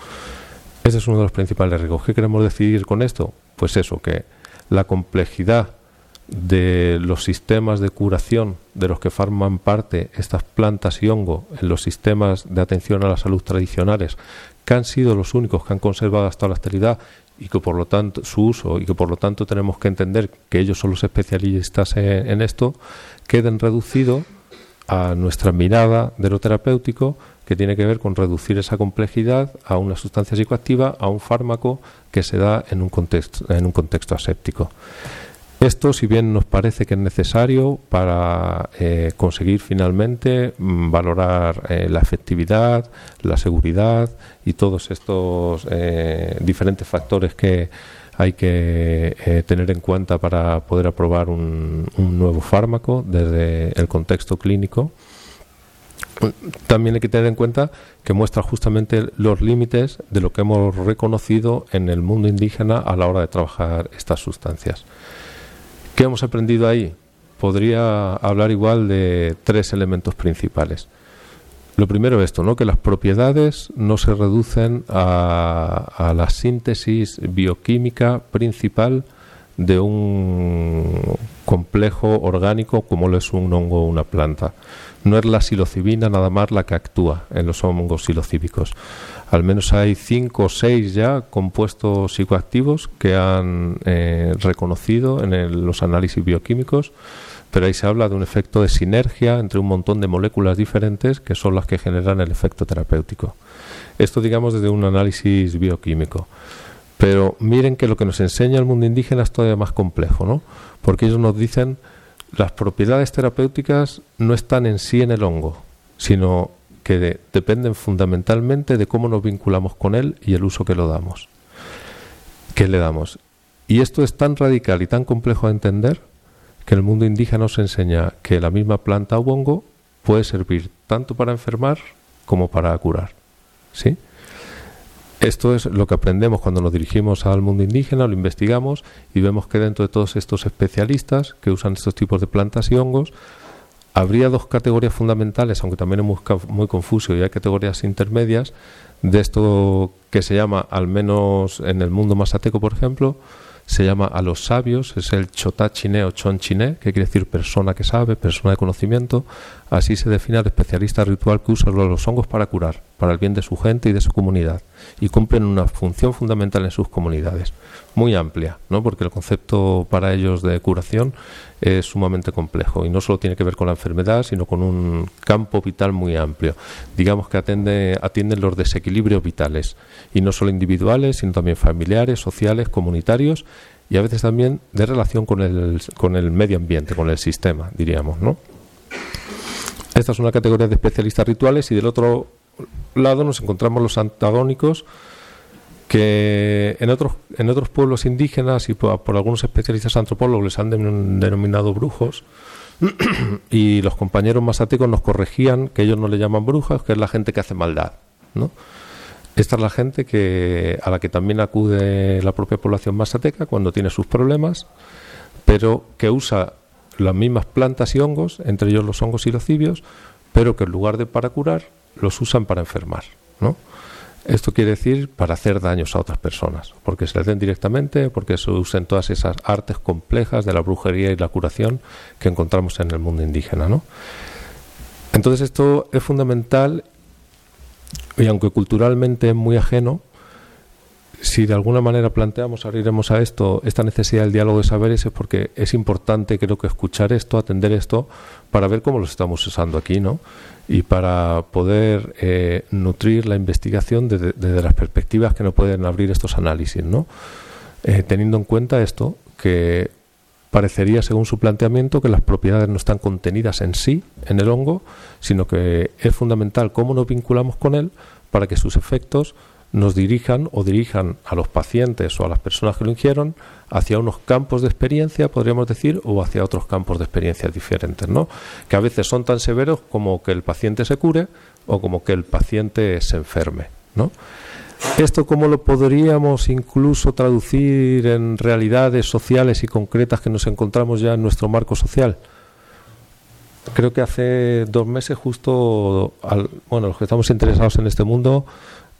Ese es uno de los principales riesgos. ¿Qué queremos decidir con esto? Pues eso, que la complejidad de los sistemas de curación de los que forman parte estas plantas y hongo en los sistemas de atención a la salud tradicionales, que han sido los únicos que han conservado hasta la actualidad y que por lo tanto su uso y que por lo tanto tenemos que entender que ellos son los especialistas en, en esto, queden reducidos a nuestra mirada de lo terapéutico que tiene que ver con reducir esa complejidad a una sustancia psicoactiva, a un fármaco que se da en un contexto, en un contexto aséptico. Esto, si bien nos parece que es necesario para eh, conseguir finalmente mm, valorar eh, la efectividad, la seguridad y todos estos eh, diferentes factores que hay que eh, tener en cuenta para poder aprobar un, un nuevo fármaco desde el contexto clínico. También hay que tener en cuenta que muestra justamente los límites de lo que hemos reconocido en el mundo indígena a la hora de trabajar estas sustancias. ¿Qué hemos aprendido ahí? Podría hablar igual de tres elementos principales. Lo primero es esto, ¿no? que las propiedades no se reducen a, a la síntesis bioquímica principal de un complejo orgánico como lo es un hongo o una planta. No es la psilocibina nada más la que actúa en los hongos psilocíbicos. Al menos hay cinco o seis ya compuestos psicoactivos que han eh, reconocido en los análisis bioquímicos, pero ahí se habla de un efecto de sinergia entre un montón de moléculas diferentes que son las que generan el efecto terapéutico. Esto digamos desde un análisis bioquímico. Pero miren que lo que nos enseña el mundo indígena es todavía más complejo, ¿no? Porque ellos nos dicen las propiedades terapéuticas no están en sí en el hongo, sino que dependen fundamentalmente de cómo nos vinculamos con él y el uso que lo damos. ¿Qué le damos? Y esto es tan radical y tan complejo de entender que el mundo indígena nos enseña que la misma planta o hongo puede servir tanto para enfermar como para curar. ¿Sí? Esto es lo que aprendemos cuando nos dirigimos al mundo indígena, lo investigamos y vemos que dentro de todos estos especialistas que usan estos tipos de plantas y hongos, habría dos categorías fundamentales, aunque también es muy, confuso y hay categorías intermedias, de esto que se llama, al menos en el mundo masateco, por ejemplo, se llama a los sabios, es el chotá chiné o chon chiné, que quiere decir persona que sabe, persona de conocimiento. Así se define al especialista ritual que usa los hongos para curar, para el bien de su gente y de su comunidad, y cumplen una función fundamental en sus comunidades, muy amplia, ¿no? porque el concepto para ellos de curación es sumamente complejo y no solo tiene que ver con la enfermedad, sino con un campo vital muy amplio. Digamos que atiende, atienden los desequilibrios vitales, y no solo individuales, sino también familiares, sociales, comunitarios, y a veces también de relación con el, con el medio ambiente, con el sistema, diríamos, ¿no? Esta es una categoría de especialistas rituales y del otro lado nos encontramos los antagónicos que en otros, en otros pueblos indígenas y por, algunos especialistas antropólogos les han denominado brujos y los compañeros masatecos nos corregían que ellos no le llaman brujas, que es la gente que hace maldad, ¿no? Esta es la gente que, a la que también acude la propia población masateca cuando tiene sus problemas, pero que usa las mismas plantas y hongos, entre ellos los hongos y los cibios, pero que en lugar de para curar, los usan para enfermar. ¿no? Esto quiere decir para hacer daños a otras personas, porque se les den directamente, porque se usen todas esas artes complejas de la brujería y la curación que encontramos en el mundo indígena. ¿no? Entonces esto es fundamental y aunque culturalmente es muy ajeno, si de alguna manera planteamos, abriremos a esto, esta necesidad del diálogo de saberes, es porque es importante, creo que, escuchar esto, atender esto, para ver cómo lo estamos usando aquí, ¿no? Y para poder eh, nutrir la investigación desde, las perspectivas que nos pueden abrir estos análisis, ¿no? Eh, teniendo en cuenta esto, que parecería, según su planteamiento, que las propiedades no están contenidas en sí, en el hongo, sino que es fundamental cómo nos vinculamos con él para que sus efectos nos dirijan o dirijan a los pacientes o a las personas que lo ingieron hacia unos campos de experiencia, podríamos decir, o hacia otros campos de experiencia diferentes, ¿no? Que a veces son tan severos como que el paciente se cure o como que el paciente se enferme, ¿no? ¿Esto cómo lo podríamos incluso traducir en realidades sociales y concretas que nos encontramos ya en nuestro marco social? Creo que hace dos meses justo, bueno, los que estamos interesados en este mundo,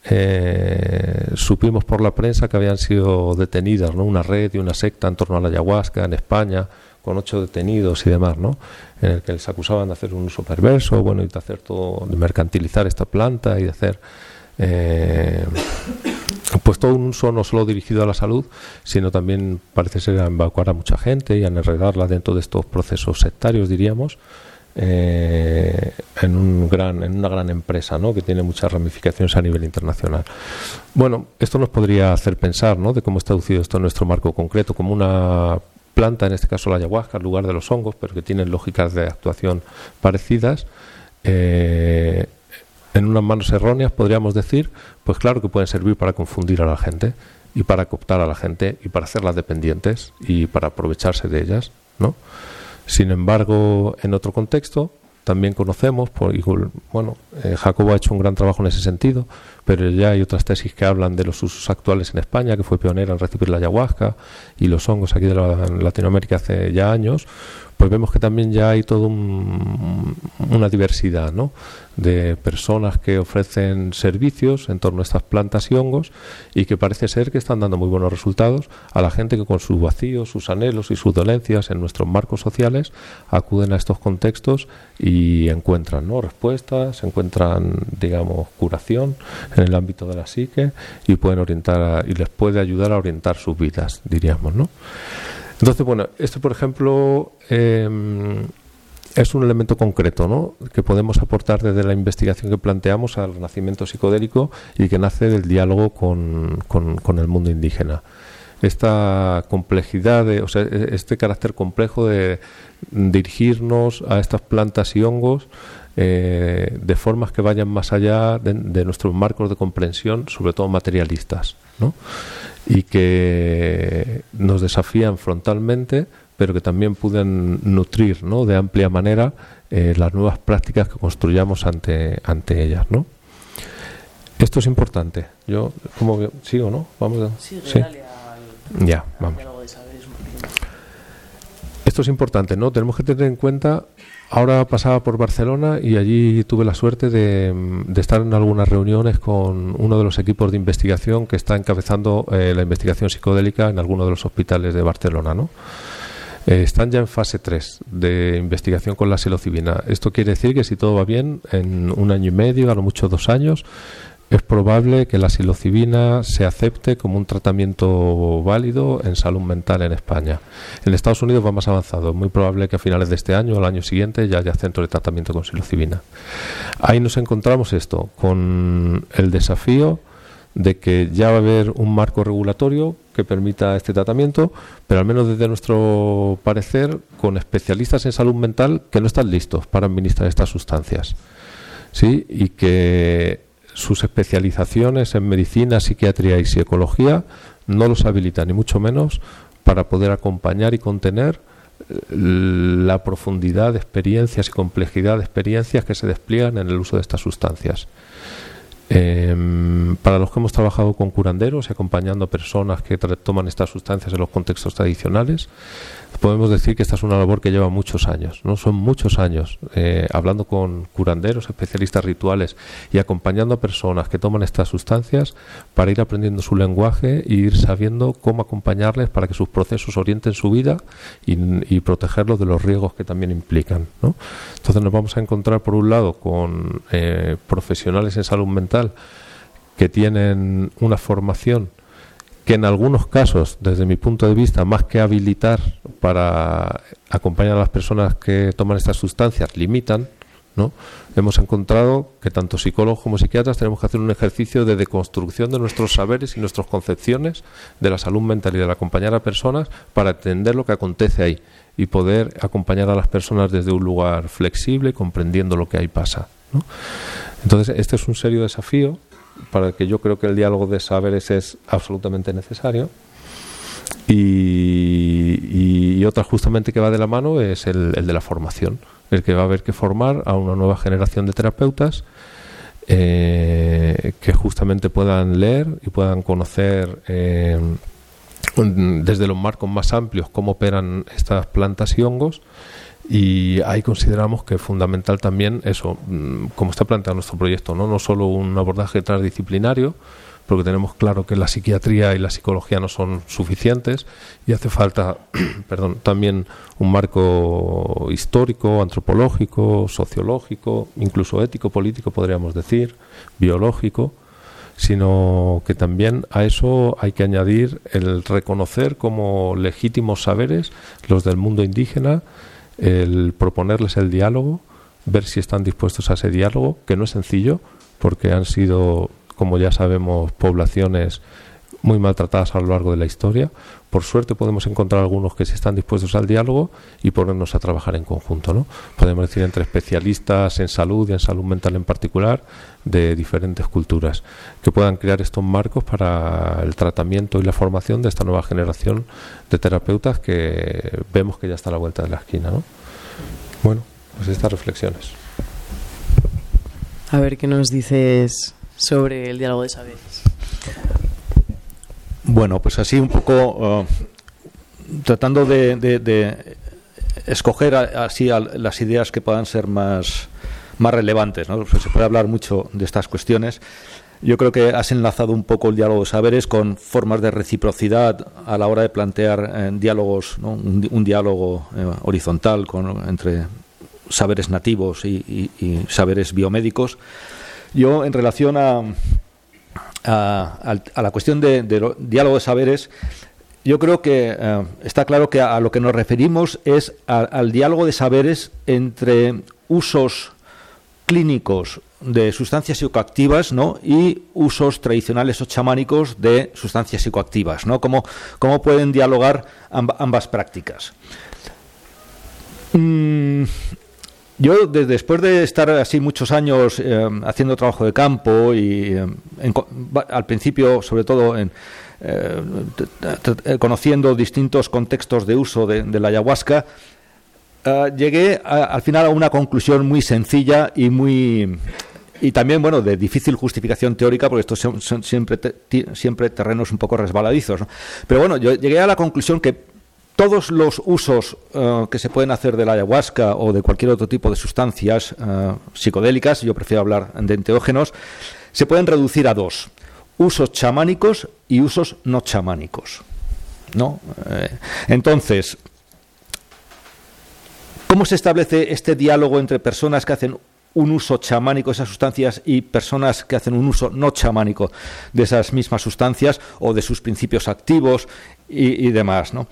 eh, supimos por la prensa que habían sido detenidas, ¿no? Una red y una secta en torno a la ayahuasca en España, con ocho detenidos y demás, ¿no? En el que les acusaban de hacer un uso perverso, bueno, y de hacer todo, de mercantilizar esta planta y de hacer eh, pues todo un uso no solo dirigido a la salud, sino también parece ser a evacuar a mucha gente y a enredarla dentro de estos procesos sectarios, diríamos, eh, en, un gran, en una gran empresa ¿no? que tiene muchas ramificaciones a nivel internacional. Bueno, esto nos podría hacer pensar ¿no? de cómo está traducido esto en nuestro marco concreto, como una planta, en este caso la ayahuasca, en lugar de los hongos, pero que tienen lógicas de actuación parecidas. Eh, en unas manos erróneas, podríamos decir, pues claro que pueden servir para confundir a la gente y para cooptar a la gente y para hacerlas dependientes y para aprovecharse de ellas, ¿no? Sin embargo, en otro contexto, también conocemos, por, bueno, eh, Jacobo ha hecho un gran trabajo en ese sentido, pero ya hay otras tesis que hablan de los usos actuales en España, que fue pionera en recibir la ayahuasca y los hongos aquí de Latinoamérica hace ya años, pues vemos que también ya hay toda una diversidad de personas que ofrecen servicios en torno a estas plantas y hongos y que parece ser que están dando muy buenos resultados a la gente que con sus vacíos, sus anhelos y sus dolencias en nuestros marcos sociales acuden a estos contextos y encuentran ¿no? respuestas, encuentran, digamos, curación en el ámbito de la psique y pueden orientar y les puede ayudar a orientar sus vidas, diríamos, ¿no? Entonces, bueno, esto, por ejemplo, em, es un elemento concreto ¿no? que podemos aportar desde la investigación que planteamos al renacimiento psicodélico y que nace del diálogo con, el mundo indígena. Esta complejidad, de, o sea, e, este carácter complejo de dirigirnos a estas plantas y hongos eh, de formas que vayan más allá de, de, nuestros marcos de comprensión, sobre todo materialistas. ¿no? Y que nos desafían frontalmente, pero que también pueden nutrir ¿no? de amplia manera eh, las nuevas prácticas que construyamos ante, ante ellas. ¿no? Esto es importante. Yo, como sigo, ¿no? Vamos a, sí, sí. ya, vamos. Esto es importante, ¿no? Tenemos que tener en cuenta Ahora pasaba por Barcelona y allí tuve la suerte de, estar en algunas reuniones con uno de los equipos de investigación que está encabezando eh, la investigación psicodélica en alguno de los hospitales de Barcelona. ¿no? Eh, están ya en fase 3 de investigación con la psilocibina. Esto quiere decir que si todo va bien, en un año y medio, a lo mucho dos años, es probable que la psilocibina se acepte como un tratamiento válido en salud mental en España. En Estados Unidos va más avanzado. Es muy probable que a finales de este año o el año siguiente ya haya centro de tratamiento con psilocibina. Ahí nos encontramos esto, con el desafío de que ya va a haber un marco regulatorio que permita este tratamiento, pero al menos desde nuestro parecer, con especialistas en salud mental que no están listos para administrar estas sustancias. ¿Sí? Y que sus especializaciones en medicina, psiquiatría y psicología no los habilitan, ni mucho menos, para poder acompañar y contener eh, la profundidad de experiencias y complejidad de experiencias que se despliegan en el uso de estas sustancias. Em, para los que hemos trabajado con curanderos y acompañando a personas que toman estas sustancias en los contextos tradicionales, podemos decir que esta es una labor que lleva muchos años, no son muchos años, eh, hablando con curanderos, especialistas rituales y acompañando a personas que toman estas sustancias para ir aprendiendo su lenguaje e ir sabiendo cómo acompañarles para que sus procesos orienten su vida y, protegerlos de los riesgos que también implican. Entonces nos vamos a encontrar por un lado con eh, profesionales en salud mental que tienen una formación que en algunos casos, desde mi punto de vista, más que habilitar para acompañar a las personas que toman estas sustancias, limitan, ¿no? Hemos encontrado que tanto psicólogos como psiquiatras tenemos que hacer un ejercicio de deconstrucción de nuestros saberes y nuestras concepciones de la salud mental y de acompañar a personas para entender lo que acontece ahí y poder acompañar a las personas desde un lugar flexible, comprendiendo lo que ahí pasa. Entonces, este es un serio desafío para el que yo creo que el diálogo de saberes es absolutamente necesario. Y, otra justamente que va de la mano es el, de la formación, el que va a haber que formar a una nueva generación de terapeutas eh, que justamente puedan leer y puedan conocer eh, desde los marcos más amplios cómo operan estas plantas y hongos y ahí consideramos que es fundamental también eso, mm, como está planteado nuestro proyecto, no, no solo un abordaje transdisciplinario, porque tenemos claro que la psiquiatría y la psicología no son suficientes y hace falta, perdón, también un marco histórico, antropológico, sociológico, incluso ético, político, podríamos decir, biológico, sino que también a eso hay que añadir el reconocer como legítimos saberes los del mundo indígena el proponerles el diálogo, ver si están dispuestos a ese diálogo, que no es sencillo, porque han sido, como ya sabemos, poblaciones muy maltratadas a lo largo de la historia. Por suerte podemos encontrar algunos que sí están dispuestos al diálogo y ponernos a trabajar en conjunto. ¿no? Podemos decir entre especialistas en salud y en salud mental en particular de diferentes culturas que puedan crear estos marcos para el tratamiento y la formación de esta nueva generación de terapeutas que vemos que ya está a la vuelta de la esquina. ¿no? Bueno, pues estas reflexiones. A ver qué nos dices sobre el diálogo de saberes. Bueno, pues así un poco uh, tratando de, escoger así las ideas que puedan ser más, más relevantes. ¿no? Pues se puede hablar mucho de estas cuestiones. Yo creo que has enlazado un poco el diálogo de saberes con formas de reciprocidad a la hora de plantear eh, diálogos, ¿no? un, un, diálogo eh, horizontal con, entre saberes nativos y, y, saberes biomédicos. Yo, en relación a, a, la cuestión de, de, diálogo de saberes, yo creo que eh, está claro que a, lo que nos referimos es al diálogo de saberes entre usos clínicos de sustancias psicoactivas ¿no? y usos tradicionales o chamánicos de sustancias psicoactivas. ¿no? ¿Cómo, cómo pueden dialogar amb ambas prácticas? Mm, yo, de, después de estar así muchos años eh, haciendo trabajo de campo y eh, al principio, sobre todo, en, eh, conociendo distintos contextos de uso de, la ayahuasca, llegué al final a una conclusión muy sencilla y muy y también bueno de difícil justificación teórica porque estos son, siempre siempre terrenos un poco resbaladizos pero bueno yo llegué a la conclusión que todos los usos uh, que se pueden hacer de la ayahuasca o de cualquier otro tipo de sustancias uh, psicodélicas yo prefiero hablar de enteógenos se pueden reducir a dos usos chamánicos y usos no chamánicos no eh, entonces ¿Cómo se establece este diálogo entre personas que hacen un uso chamánico de esas sustancias y personas que hacen un uso no chamánico de esas mismas sustancias o de sus principios activos y, y demás? ¿no?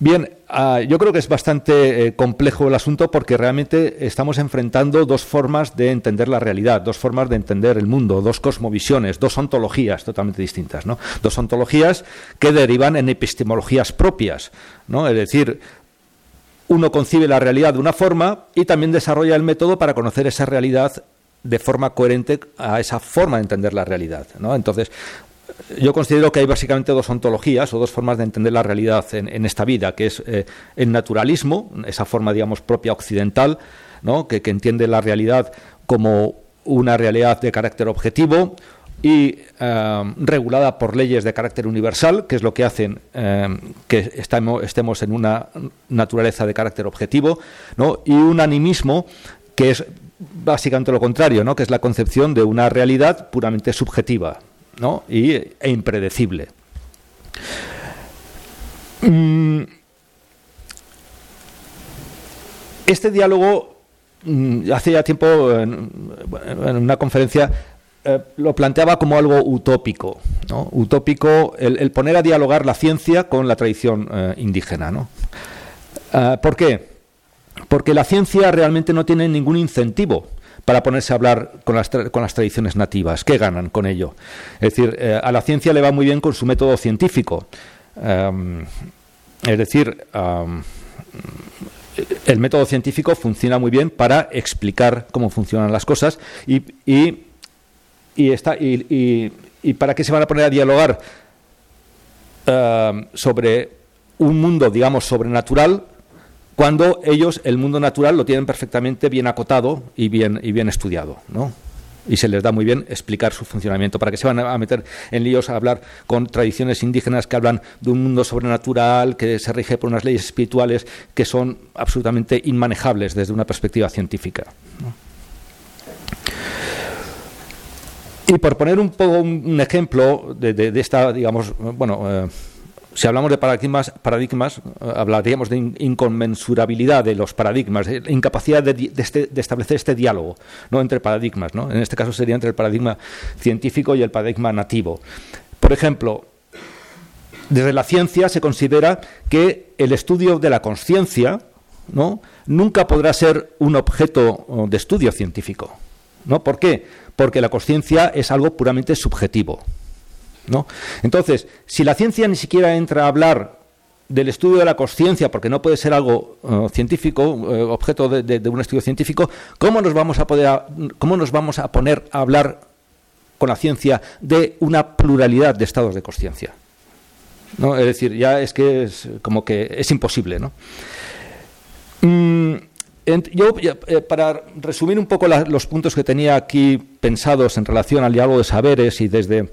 Bien, uh, yo creo que es bastante eh, complejo el asunto porque realmente estamos enfrentando dos formas de entender la realidad, dos formas de entender el mundo, dos cosmovisiones, dos ontologías totalmente distintas, ¿no? Dos ontologías que derivan en epistemologías propias, ¿no? Es decir, uno concibe la realidad de una forma y también desarrolla el método para conocer esa realidad de forma coherente a esa forma de entender la realidad. ¿no? Entonces, yo considero que hay básicamente dos ontologías o dos formas de entender la realidad en, esta vida, que es eh, el naturalismo, esa forma, digamos, propia occidental, que, entiende la realidad como una realidad de carácter objetivo, y eh, regulada por leyes de carácter universal, que es lo que hacen eh, que estemos en una naturaleza de carácter objetivo, y un animismo que es básicamente lo contrario, que es la concepción de una realidad puramente subjetiva ¿no? y, e impredecible. Mm. Este diálogo, mm, hace ya tiempo, en, una conferencia, eh, lo planteaba como algo utópico, ¿no? utópico el, poner a dialogar la ciencia con la tradición eh, indígena. ¿no? Uh, ¿Por qué? Porque la ciencia realmente no tiene ningún incentivo para ponerse a hablar con las, con las tradiciones nativas. ¿Qué ganan con ello? Es decir, eh, a la ciencia le va muy bien con su método científico. Um, es decir, el método científico funciona muy bien para explicar cómo funcionan las cosas y, y está, y, y, para qué se van a poner a dialogar uh, sobre un mundo, digamos, sobrenatural, cuando ellos el mundo natural lo tienen perfectamente bien acotado y bien, y bien estudiado, ¿no? y se les da muy bien explicar su funcionamiento. ¿Para que se van a meter en líos a hablar con tradiciones indígenas que hablan de un mundo sobrenatural, que se rige por unas leyes espirituales que son absolutamente inmanejables desde una perspectiva científica? Y por poner un poco un, ejemplo de, esta, digamos, bueno, eh, si hablamos de paradigmas, eh, hablaríamos de in, inconmensurabilidad de los paradigmas, de incapacidad de, de, este, de, establecer este diálogo ¿no? entre paradigmas. ¿no? En este caso sería entre el paradigma científico y el paradigma nativo. Por ejemplo, desde la ciencia se considera que el estudio de la conciencia ¿no? nunca podrá ser un objeto de estudio científico. ¿no? ¿Por qué? porque la conciencia es algo puramente subjetivo. ¿No? Entonces, si la ciencia ni siquiera entra a hablar del estudio de la conciencia, porque no puede ser algo uh, científico, uh, objeto de, un estudio científico, ¿cómo nos vamos a poder, cómo nos vamos a poner a hablar con la ciencia de una pluralidad de estados de conciencia? ¿No? Es decir, ya es que es como que es imposible, ¿no? Mm, yo, eh, para resumir un poco los puntos que tenía aquí pensados en relación al diálogo de saberes y desde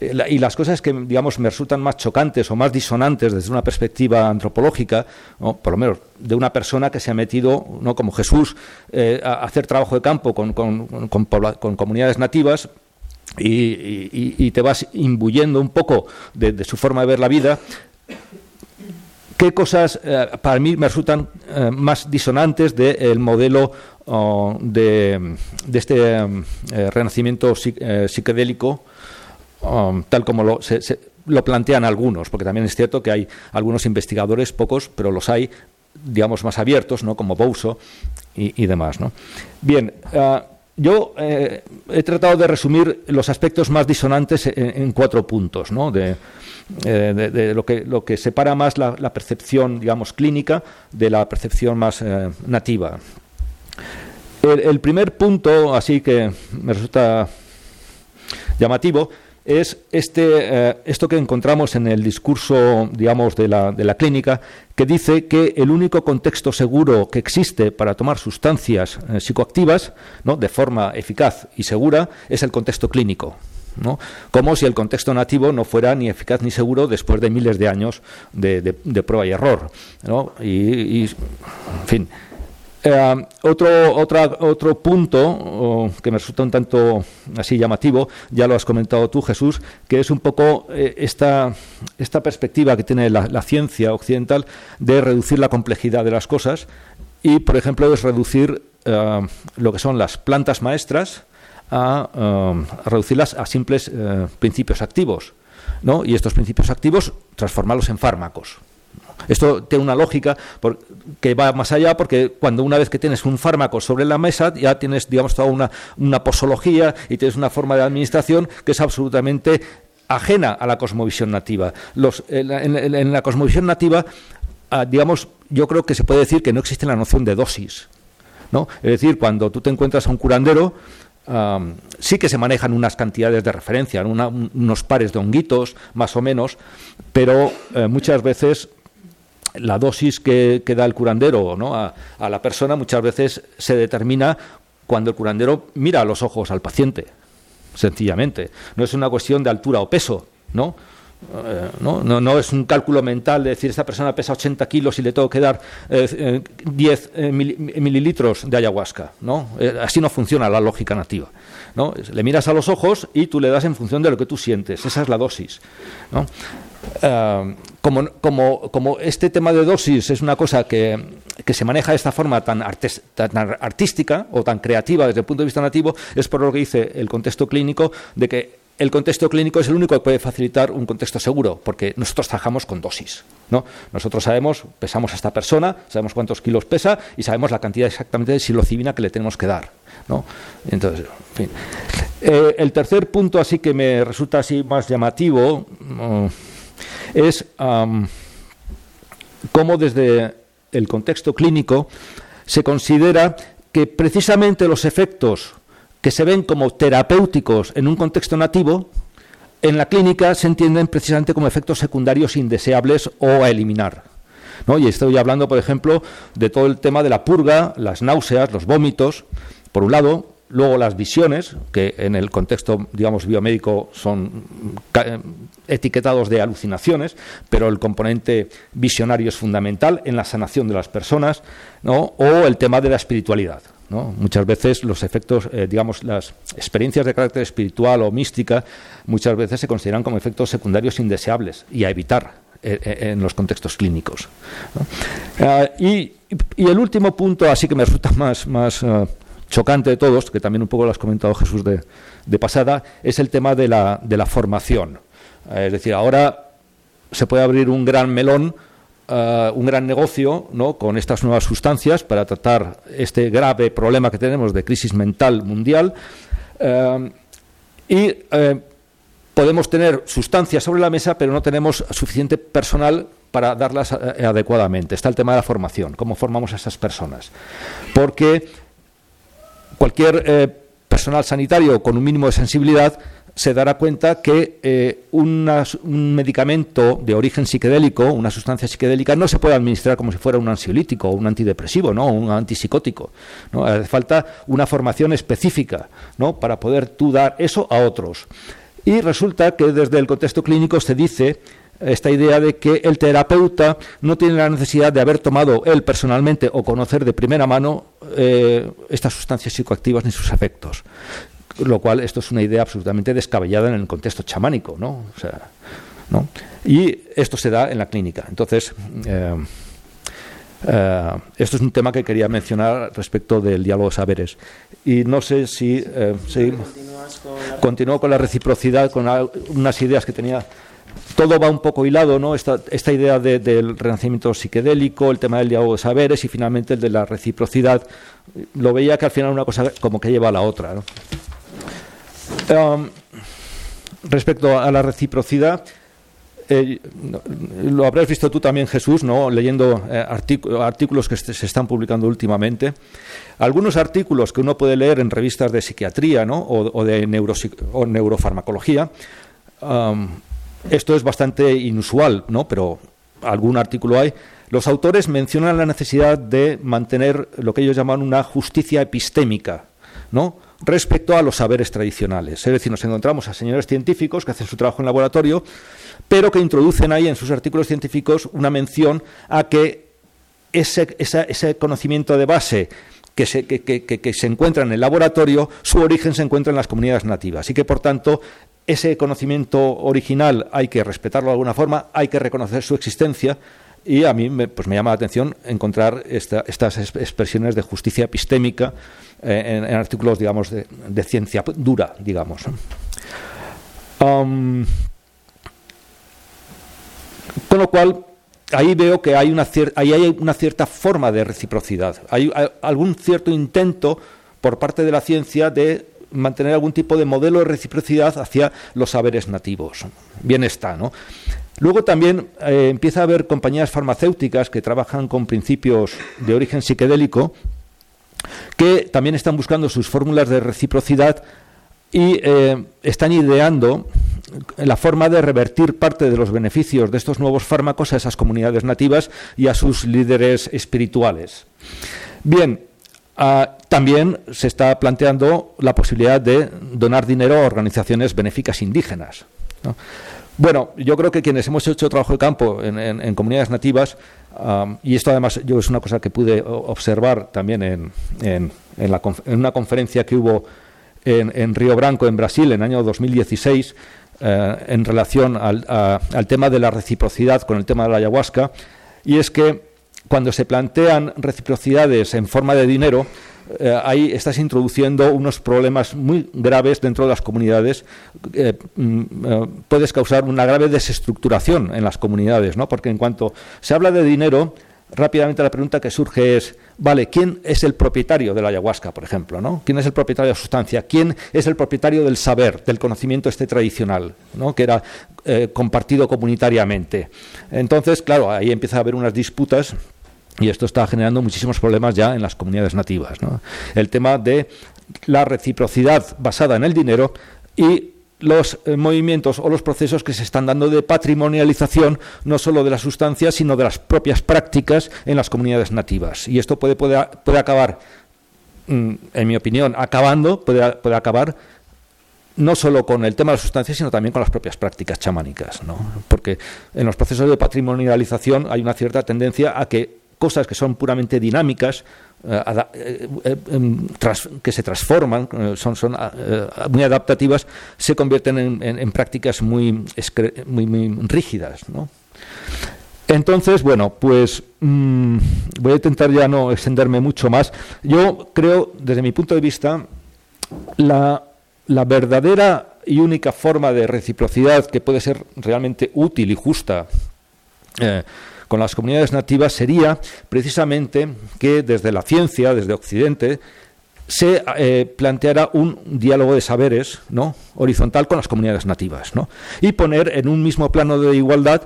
eh, y las cosas que digamos me resultan más chocantes o más disonantes desde una perspectiva antropológica, ¿no? por lo menos de una persona que se ha metido, no como Jesús, eh, a hacer trabajo de campo con, con, comunidades nativas, y, te vas imbuyendo un poco de, su forma de ver la vida, ¿qué cosas eh, para mí me resultan más disonantes del de modelo oh, de, de, este renacimiento psicodélico, um, tal como lo, se, lo plantean algunos? Porque también es cierto que hay algunos investigadores, pocos, pero los hay digamos más abiertos, ¿no? como Bouso y, demás. ¿no? Bien, uh, yo eh, he tratado de resumir los aspectos más disonantes en, cuatro puntos, ¿no? de, eh, de, lo, que, lo que separa más la, percepción, digamos, clínica de la percepción más eh, nativa. El, primer punto, así que me resulta llamativo, es este, eh, esto que encontramos en el discurso, digamos, de la, de la, clínica, que dice que el único contexto seguro que existe para tomar sustancias eh, psicoactivas, ¿no? de forma eficaz y segura, es el contexto clínico. ¿no? Como si el contexto nativo no fuera ni eficaz ni seguro después de miles de años de, de, prueba y error. ¿no? Y, en fin. Eh, otro, otro punto que me resulta un tanto así llamativo, ya lo has comentado tú, Jesús, que es un poco eh, esta, esta perspectiva que tiene la, ciencia occidental de reducir la complejidad de las cosas y, por ejemplo, es reducir eh, lo que son las plantas maestras a, a reducirlas a simples eh, principios activos. ¿no? Y estos principios activos transformarlos en fármacos. Esto tiene una lógica que va más allá porque cuando una vez que tienes un fármaco sobre la mesa ya tienes, digamos, toda una, una posología y tienes una forma de administración que es absolutamente ajena a la cosmovisión nativa. Los, en, la cosmovisión nativa, uh, digamos, yo creo que se puede decir que no existe la noción de dosis. ¿no? Es decir, cuando tú te encuentras a un curandero, sí que se manejan unas cantidades de referencia, unos pares de honguitos, más o menos, pero eh, muchas veces la dosis que, da el curandero ¿no? a, la persona muchas veces se determina cuando el curandero mira a los ojos al paciente, sencillamente. No es una cuestión de altura o peso, ¿no? Eh, ¿no? No, no, es un cálculo mental de decir esta persona pesa 80 kilos y le tengo que dar eh, 10 eh, mil, mililitros de ayahuasca. ¿no? Eh, así no funciona la lógica nativa. ¿no? Le miras a los ojos y tú le das en función de lo que tú sientes. Esa es la dosis. ¿no? Uh, como, como, como, este tema de dosis es una cosa que, que se maneja de esta forma tan, artes, tan, artística o tan creativa desde el punto de vista nativo, es por lo que dice el contexto clínico de que el contexto clínico es el único que puede facilitar un contexto seguro, porque nosotros trabajamos con dosis. ¿no? Nosotros sabemos, pesamos a esta persona, sabemos cuántos kilos pesa y sabemos la cantidad exactamente de psilocibina que le tenemos que dar. ¿no? Entonces, en fin. Eh, el tercer punto, así que me resulta así más llamativo, uh, es cómo desde el contexto clínico se considera que precisamente los efectos que se ven como terapéuticos en un contexto nativo, en la clínica se entienden precisamente como efectos secundarios indeseables o a eliminar. ¿no? Y estoy hablando, por ejemplo, de todo el tema de la purga, las náuseas, los vómitos, por un lado, luego las visiones, que en el contexto, digamos, biomédico son etiquetados de alucinaciones, pero el componente visionario es fundamental en la sanación de las personas, ¿no? o el tema de la espiritualidad. ¿no? Muchas veces los efectos, eh, digamos, las experiencias de carácter espiritual o mística, muchas veces se consideran como efectos secundarios indeseables y a evitar eh, eh, en los contextos clínicos. Uh, y, y, el último punto, así que me resulta más, más uh, chocante de todos, que también un poco lo has comentado Jesús de, de pasada, es el tema de la, de la formación. Uh, es decir, ahora se puede abrir un gran melón uh, un gran negocio ¿no? con estas nuevas sustancias para tratar este grave problema que tenemos de crisis mental mundial. Uh, y podemos tener sustancias sobre la mesa, pero no tenemos suficiente personal para darlas eh, adecuadamente. Está el tema de la formación, cómo formamos a esas personas. Porque cualquier eh, personal sanitario con un mínimo de sensibilidad se dará cuenta que eh, un medicamento de origen psiquedélico, una sustancia psiquedélica, no se puede administrar como si fuera un ansiolítico o un antidepresivo, ¿no? un antipsicótico. ¿no? Hace falta una formación específica ¿no? para poder tú dar eso a otros. Y resulta que desde el contexto clínico se dice esta idea de que el terapeuta no tiene la necesidad de haber tomado él personalmente o conocer de primera mano eh, estas sustancias psicoactivas ni sus efectos. Lo cual esto es una idea absolutamente descabellada en el contexto chamánico, ¿no? O sea, ¿no? Y esto se da en la clínica. Entonces, eh, eh, esto es un tema que quería mencionar respecto del diálogo de saberes. Y no sé si, eh, continúo con la reciprocidad, con unas ideas que tenía. Todo va un poco hilado, ¿no? Esta, idea del renacimiento psiquedélico, el tema del diálogo de saberes y finalmente el de la reciprocidad. Lo veía que al final una cosa como que lleva a la otra. Um, respecto a la reciprocidad, eh, lo habrás visto tú también, Jesús, ¿no? leyendo eh, artículos que se están publicando últimamente. Algunos artículos que uno puede leer en revistas de psiquiatría ¿no? o, de neurofarmacología. Esto es bastante inusual, ¿no? pero algún artículo hay. Los autores mencionan la necesidad de mantener lo que ellos llaman una justicia epistémica, ¿no? respecto a los saberes tradicionales. Es decir, nos encontramos a señores científicos que hacen su trabajo en laboratorio pero que introducen ahí en sus artículos científicos una mención a que ese, ese conocimiento de base que se, que, se, encuentra en el laboratorio, su origen se encuentra en las comunidades nativas y que, por tanto, ese conocimiento original hay que respetarlo de alguna forma, hay que reconocer su existencia y a mí me, pues me llama la atención encontrar estas expresiones de justicia epistémica eh, en, artículos, digamos, de, ciencia dura, digamos. Con lo cual, ahí veo que hay una, hay una cierta forma de reciprocidad. Hay, algún cierto intento por parte de la ciencia de mantener algún tipo de modelo de reciprocidad hacia los saberes nativos. Bien está, ¿no? Luego también eh, empieza a haber compañías farmacéuticas que trabajan con principios de origen psiquedélico que también están buscando sus fórmulas de reciprocidad y eh, están ideando la forma de revertir parte de los beneficios de estos nuevos fármacos a esas comunidades nativas y a sus líderes espirituales. Bien, ah, también se está planteando la posibilidad de donar dinero a organizaciones benéficas indígenas. Bueno, yo creo que quienes hemos hecho trabajo de campo en, comunidades nativas, y esto además yo es una cosa que pude observar también en, en una conferencia que hubo en, Río Branco, en Brasil, en el año 2016, eh, en relación al, tema de la reciprocidad con el tema de la ayahuasca, y es que cuando se plantean reciprocidades en forma de dinero, eh, ahí estás introduciendo unos problemas muy graves dentro de las comunidades. Eh, mm, puedes causar una grave desestructuración en las comunidades, ¿no? Porque en cuanto se habla de dinero, rápidamente la pregunta que surge es, vale, ¿quién es el propietario de la ayahuasca, por ejemplo? ¿no? ¿Quién es el propietario de la sustancia? ¿Quién es el propietario del saber, del conocimiento este tradicional, ¿no? que era eh, compartido comunitariamente? Entonces, claro, ahí empieza a haber unas disputas y esto está generando muchísimos problemas ya en las comunidades nativas. El tema de la reciprocidad basada en el dinero y los eh, movimientos o los procesos que se están dando de patrimonialización no solo de las sustancias, sino de las propias prácticas en las comunidades nativas. Y esto puede, puede, puede acabar, mm, en mi opinión, acabando, puede, puede, acabar no solo con el tema de las sustancias, sino también con las propias prácticas chamánicas. ¿no? Porque en los procesos de patrimonialización hay una cierta tendencia a que cosas que son puramente dinámicas, eh, eh, eh, em, que se transforman, son, son muy adaptativas, se convierten en, prácticas muy, muy, rígidas. Entonces, bueno, pues mm, voy a intentar ya no extenderme mucho más. Yo creo, desde mi punto de vista, la, la verdadera y única forma de reciprocidad que puede ser realmente útil y justa con las comunidades nativas sería precisamente que desde la ciencia, desde Occidente, se eh, planteara un diálogo de saberes ¿no? horizontal con las comunidades nativas ¿no? y poner en un mismo plano de igualdad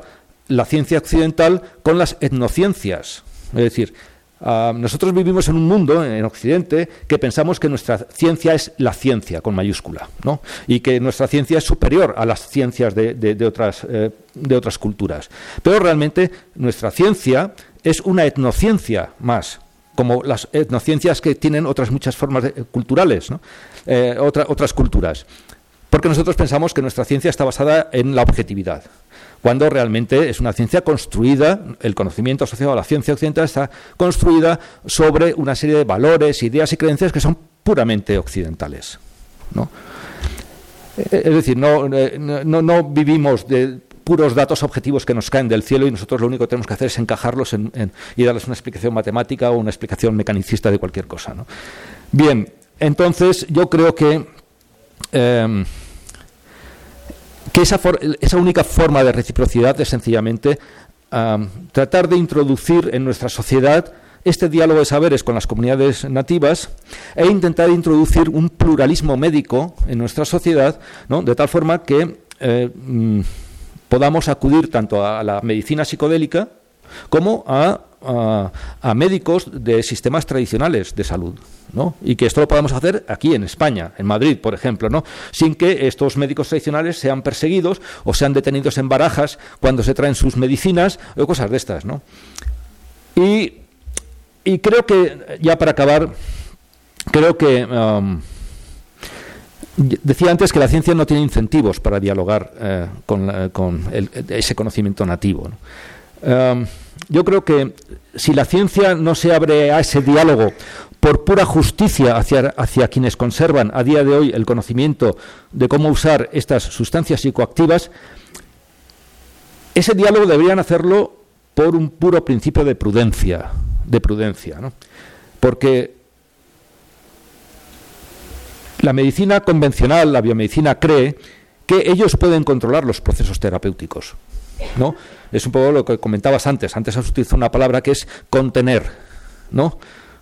la ciencia occidental con las etnociencias. Es decir, ah, nosotros vivimos en un mundo, en Occidente, que pensamos que nuestra ciencia es la ciencia, con mayúscula, ¿no? y que nuestra ciencia es superior a las ciencias de, otras, eh, de otras culturas. Pero realmente nuestra ciencia es una etnociencia más, como las etnociencias que tienen otras muchas formas culturales, eh, otras culturas. Porque nosotros pensamos que nuestra ciencia está basada en la objetividad, cuando realmente es una ciencia construida, el conocimiento asociado a la ciencia occidental está construida sobre una serie de valores, ideas y creencias que son puramente occidentales. Eh, es decir, no, eh, no, vivimos de puros datos objetivos que nos caen del cielo y nosotros lo único que tenemos que hacer es encajarlos y darles una explicación matemática o una explicación mecanicista de cualquier cosa. Bien, entonces yo creo que, em, que esa, única forma de reciprocidad es sencillamente tratar de introducir en nuestra sociedad este diálogo de saberes con las comunidades nativas e intentar introducir un pluralismo médico en nuestra sociedad, ¿no? de tal forma que eh, mm, podamos acudir tanto a la medicina psicodélica como a, médicos de sistemas tradicionales de salud. ¿no? Y que esto lo podamos hacer aquí en España, en Madrid, por ejemplo, ¿no? sin que estos médicos tradicionales sean perseguidos o sean detenidos en barajas cuando se traen sus medicinas o cosas de estas. ¿no? Y, creo que, ya para acabar, creo que... Um, Decía antes que la ciencia no tiene incentivos para dialogar eh, con, ese conocimiento nativo. Em, yo creo que si la ciencia no se abre a ese diálogo por pura justicia hacia, hacia quienes conservan a día de hoy el conocimiento de cómo usar estas sustancias psicoactivas, ese diálogo deberían hacerlo por un puro principio de prudencia, de prudencia, ¿no? porque la medicina convencional, la biomedicina, cree que ellos pueden controlar los procesos terapéuticos. ¿No? Es un poco lo que comentabas antes. Antes has utilizado una palabra que es contener. ¿no?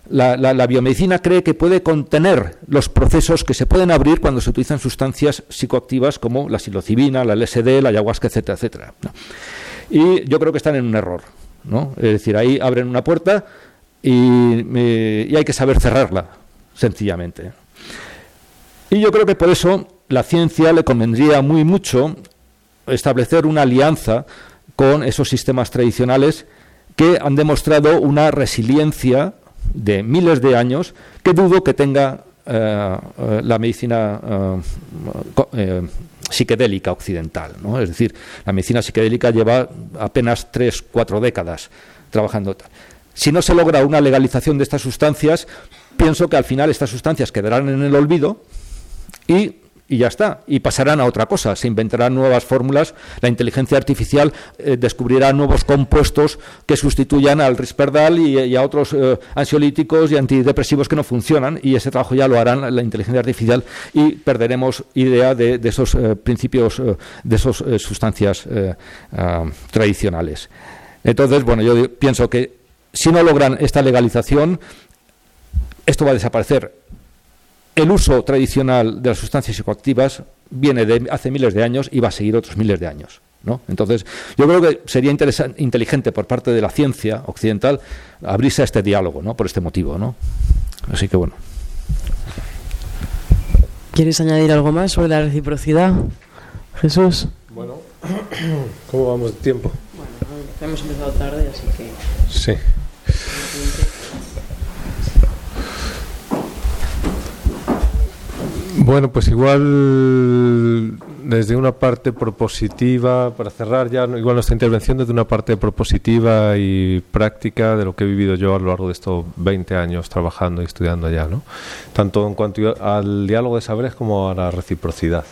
La, biomedicina cree que puede contener los procesos que se pueden abrir cuando se utilizan sustancias psicoactivas como la psilocibina, la LSD, la ayahuasca, etcétera, etcétera. Y yo creo que están en un error. ¿no? Es decir, ahí abren una puerta y, eh, y hay que saber cerrarla, sencillamente. Y yo creo que por eso la ciencia le convendría muy mucho establecer una alianza con esos sistemas tradicionales que han demostrado una resiliencia de miles de años que dudo que tenga eh, eh, la medicina eh, psiquedélica occidental. ¿no? Es decir, la medicina psiquedélica lleva apenas tres, cuatro décadas trabajando. Si no se logra una legalización de estas sustancias, pienso que al final estas sustancias quedarán en el olvido y, ya está, y pasarán a otra cosa, se inventarán nuevas fórmulas, la inteligencia artificial eh, descubrirá nuevos compuestos que sustituyan al risperdal y, a otros eh, ansiolíticos y antidepresivos que no funcionan, y ese trabajo ya lo harán la inteligencia artificial y perderemos idea de, esos eh, principios, de esas sustancias ah, tradicionales. Entonces, bueno, yo pienso que si no logran esta legalización, esto va a desaparecer el uso tradicional de las sustancias psicoactivas viene de hace miles de años y va a seguir otros miles de años. ¿no? Entonces, yo creo que sería inteligente por parte de la ciencia occidental abrirse a este diálogo, ¿no? por este motivo. ¿no? Así que bueno. ¿Quieres añadir algo más sobre la reciprocidad, Jesús? Bueno, ¿cómo vamos de tiempo? Bueno, hemos empezado tarde, así que... Sí. Bueno, pues igual desde una parte propositiva, para cerrar ya igual nuestra intervención desde una parte propositiva y práctica de lo que he vivido yo a lo largo de estos 20 años trabajando y estudiando allá, ¿no? Tanto en cuanto al diálogo de saberes como a la reciprocidad.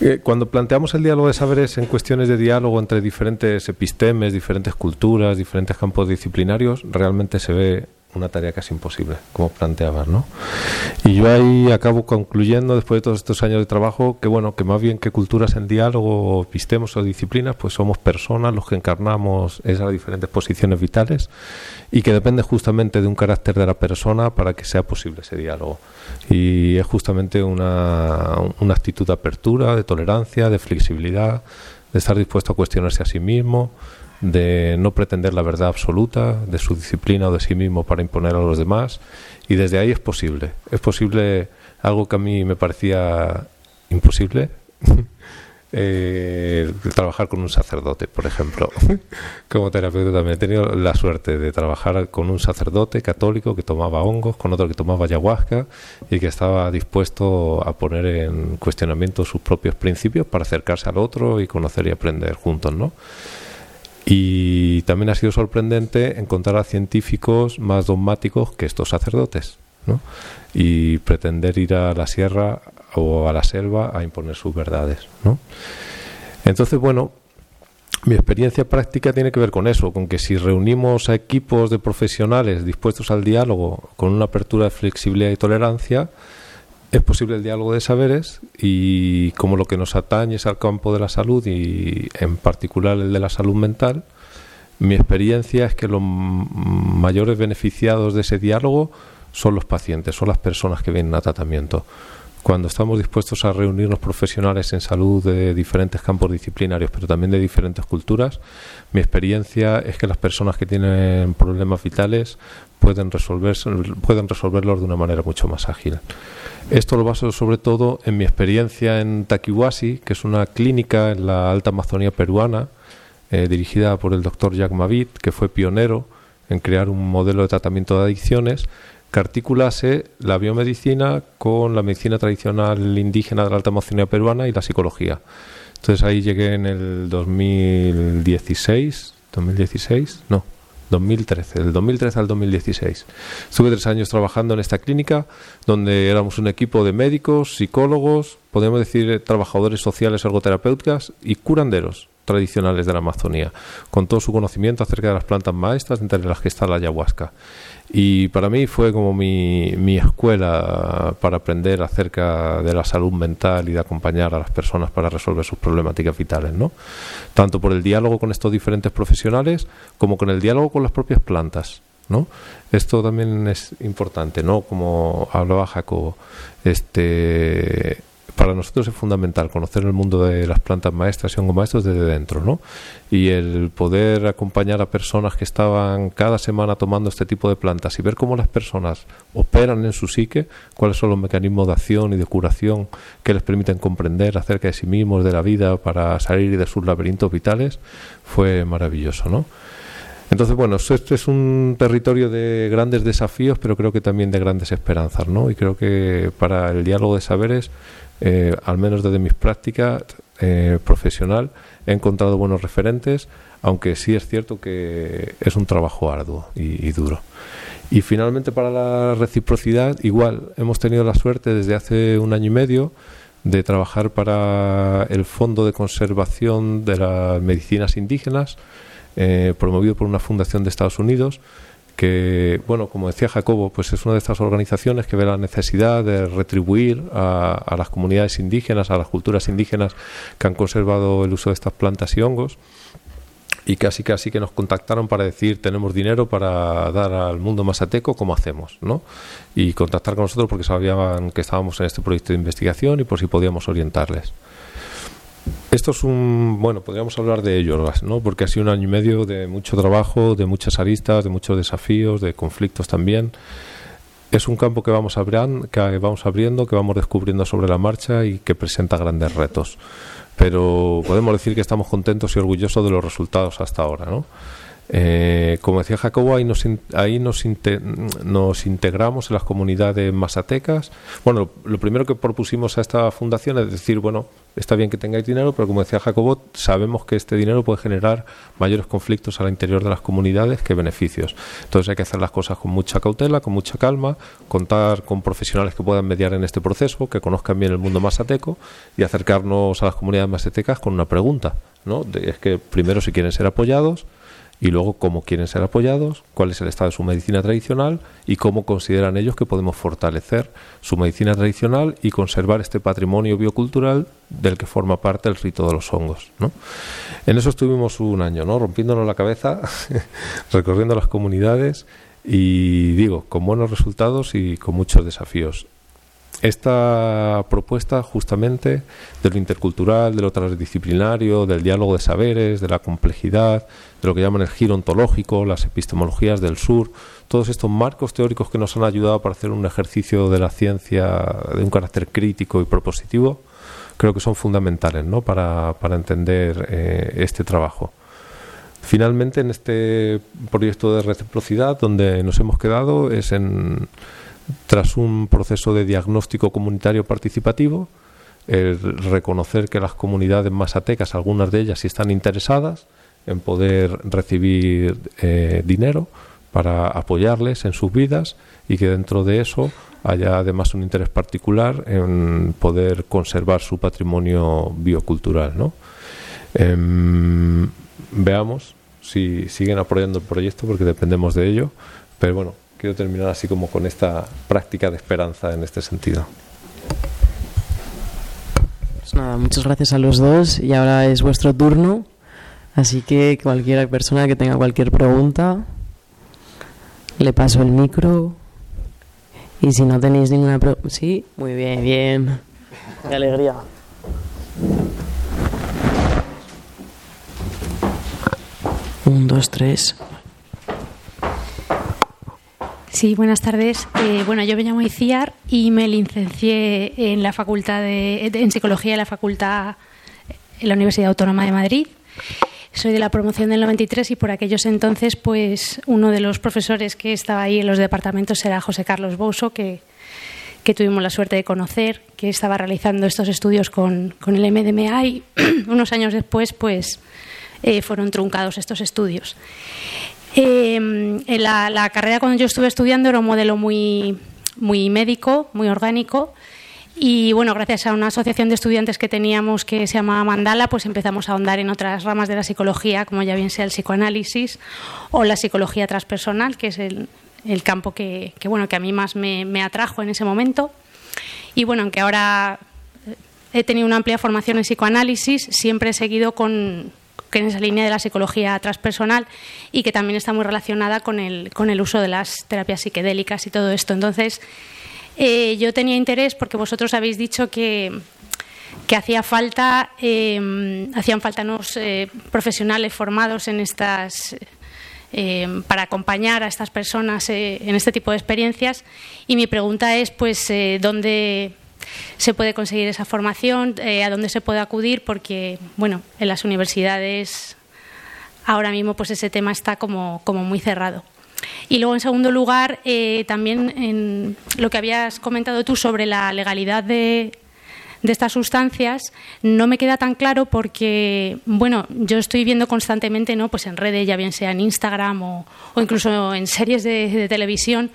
Eh, cuando planteamos el diálogo de saberes en cuestiones de diálogo entre diferentes epistemes, diferentes culturas, diferentes campos disciplinarios, realmente se ve una tarea casi imposible, como planteabas, ¿no? Y yo ahí acabo concluyendo, después de todos estos años de trabajo, que bueno, que más bien que culturas en diálogo, epistemos o disciplinas, pues somos personas los que encarnamos esas diferentes posiciones vitales y que depende justamente de un carácter de la persona para que sea posible ese diálogo. Y es justamente una, una actitud de apertura, de tolerancia, de flexibilidad, de estar dispuesto a cuestionarse a sí mismo, de no pretender la verdad absoluta de su disciplina o de sí mismo para imponer a los demás. Y desde ahí es posible. Es posible algo que a mí me parecía imposible. eh, trabajar con un sacerdote, por ejemplo. Como terapeuta también he tenido la suerte de trabajar con un sacerdote católico que tomaba hongos, con otro que tomaba ayahuasca y que estaba dispuesto a poner en cuestionamiento sus propios principios para acercarse al otro y conocer y aprender juntos, ¿no? Y también ha sido sorprendente encontrar a científicos más dogmáticos que estos sacerdotes, ¿no? Y pretender ir a la sierra o a la selva a imponer sus verdades, ¿no? Entonces, bueno, mi experiencia práctica tiene que ver con eso, con que si reunimos a equipos de profesionales dispuestos al diálogo con una apertura de flexibilidad y tolerancia, es posible el diálogo de saberes y como lo que nos atañe es al campo de la salud y en particular el de la salud mental, mi experiencia es que los mayores beneficiados de ese diálogo son los pacientes, son las personas que vienen a tratamiento. Cuando estamos dispuestos a reunirnos profesionales en salud de diferentes campos disciplinarios, pero también de diferentes culturas, mi experiencia es que las personas que tienen problemas vitales pueden, resolverse, resolverlos de una manera mucho más ágil. Esto lo baso sobre todo en mi experiencia en Taquihuasi, que es una clínica en la alta Amazonía peruana, eh, dirigida por el doctor Jack Mavit, que fue pionero en crear un modelo de tratamiento de adicciones que articulase la biomedicina con la medicina tradicional indígena de la alta Amazonía peruana y la psicología. Entonces ahí llegué en el 2016, 2016, no, 2013, del 2013 al 2016. Estuve tres años trabajando en esta clínica, donde éramos un equipo de médicos, psicólogos, podemos decir trabajadores sociales ergoterapéuticas y curanderos tradicionales de la Amazonía, con todo su conocimiento acerca de las plantas maestras, entre las que está la ayahuasca. Y para mí fue como mi, escuela para aprender acerca de la salud mental y de acompañar a las personas para resolver sus problemáticas vitales, ¿no? Tanto por el diálogo con estos diferentes profesionales como con el diálogo con las propias plantas. ¿No? Esto también es importante, ¿no? Como hablaba Jacobo, este, para nosotros es fundamental conocer el mundo de las plantas maestras y maestros desde dentro, ¿no? Y el poder acompañar a personas que estaban cada semana tomando este tipo de plantas y ver cómo las personas operan en su psique, cuáles son los mecanismos de acción y de curación que les permiten comprender acerca de sí mismos, de la vida, para salir de sus laberintos vitales, fue maravilloso, ¿no? Entonces, bueno, este es un territorio de grandes desafíos, pero creo que también de grandes esperanzas, ¿no? Y creo que para el diálogo de saberes eh, al menos desde mis prácticas eh, profesional, he encontrado buenos referentes, aunque sí es cierto que es un trabajo arduo y, duro. Y finalmente para la reciprocidad, igual, hemos tenido la suerte desde hace un año y medio de trabajar para el Fondo de Conservación de las Medicinas Indígenas, eh, promovido por una fundación de Estados Unidos, que, bueno, como decía Jacobo, pues es una de estas organizaciones que ve la necesidad de retribuir a, las comunidades indígenas, a las culturas indígenas que han conservado el uso de estas plantas y hongos. Y casi casi que nos contactaron para decir tenemos dinero para dar al mundo masateco cómo hacemos no y contactar con nosotros porque sabían que estábamos en este proyecto de investigación y por si podíamos orientarles esto es un, bueno, podríamos hablar de ello, ¿no? Porque ha sido un año y medio de mucho trabajo, de muchas aristas, de muchos desafíos, de conflictos también. Es un campo que vamos, abriendo, que vamos abriendo, que vamos descubriendo sobre la marcha y que presenta grandes retos. Pero podemos decir que estamos contentos y orgullosos de los resultados hasta ahora, ¿no? Eh, como decía Jacobo, ahí, nos, ahí nos, integramos en las comunidades masatecas. Bueno, lo primero que propusimos a esta fundación es decir, bueno, está bien que tengáis dinero, pero como decía Jacobo, sabemos que este dinero puede generar mayores conflictos al interior de las comunidades que beneficios. Entonces hay que hacer las cosas con mucha cautela, con mucha calma, contar con profesionales que puedan mediar en este proceso, que conozcan bien el mundo masateco y acercarnos a las comunidades masatecas con una pregunta. ¿no? es que primero si quieren ser apoyados, y luego cómo quieren ser apoyados, cuál es el estado de su medicina tradicional y cómo consideran ellos que podemos fortalecer su medicina tradicional y conservar este patrimonio biocultural del que forma parte el rito de los hongos. ¿no? En eso estuvimos un año, ¿no? rompiéndonos la cabeza, recorriendo las comunidades y digo, con buenos resultados y con muchos desafíos. Esta propuesta justamente de lo intercultural, de lo transdisciplinario, del diálogo de saberes, de la complejidad, de lo que llaman el giro ontológico, las epistemologías del sur, todos estos marcos teóricos que nos han ayudado para hacer un ejercicio de la ciencia de un carácter crítico y propositivo, creo que son fundamentales ¿no? para, para entender eh, este trabajo. Finalmente, en este proyecto de reciprocidad, donde nos hemos quedado es en tras un proceso de diagnóstico comunitario participativo, reconocer que las comunidades masatecas, algunas de ellas sí están interesadas en poder recibir eh, dinero para apoyarles en sus vidas y que dentro de eso haya además un interés particular en poder conservar su patrimonio biocultural. ¿no? Em, veamos si siguen apoyando el proyecto porque dependemos de ello, pero bueno, quiero terminar así como con esta práctica de esperanza en este sentido. Pues nada, muchas gracias a los dos y ahora es vuestro turno, así que cualquier persona que tenga cualquier pregunta, le paso el micro y si no tenéis ninguna pregunta, sí, muy bien, bien, qué alegría. Un, dos, tres. Sí, buenas tardes. Eh, bueno, yo me llamo Iciar y me licencié en la facultad de, psicología en la facultad en la Universidad Autónoma de Madrid. Soy de la promoción del 93 y por aquellos entonces, pues uno de los profesores que estaba ahí en los departamentos era José Carlos Bouso, que, que tuvimos la suerte de conocer, que estaba realizando estos estudios con, con el MDMA y unos años después, pues eh, fueron truncados estos estudios. Eh, la, carrera cuando yo estuve estudiando era un modelo muy, muy médico, muy orgánico. Y bueno, gracias a una asociación de estudiantes que teníamos que se llamaba Mandala, pues empezamos a ahondar en otras ramas de la psicología, como ya bien sea el psicoanálisis o la psicología transpersonal, que es el, campo que, bueno, que a mí más me, me atrajo en ese momento. Y bueno, aunque ahora he tenido una amplia formación en psicoanálisis, siempre he seguido con, que en esa línea de la psicología transpersonal y que también está muy relacionada con el, con el uso de las terapias psiquedélicas y todo esto. Entonces, eh, yo tenía interés porque vosotros habéis dicho que, que hacía falta, eh, hacían falta unos eh, profesionales formados en estas para acompañar a estas personas en este tipo de experiencias y mi pregunta es pues dónde se puede conseguir esa formación, eh, a dónde se puede acudir, porque bueno, en las universidades ahora mismo pues ese tema está como, como muy cerrado. Y luego, en segundo lugar, eh, también en lo que habías comentado tú sobre la legalidad de, de estas sustancias no me queda tan claro porque, bueno, yo estoy viendo constantemente, ¿no? Pues en redes, ya bien sea en Instagram o, incluso en series de, de, televisión,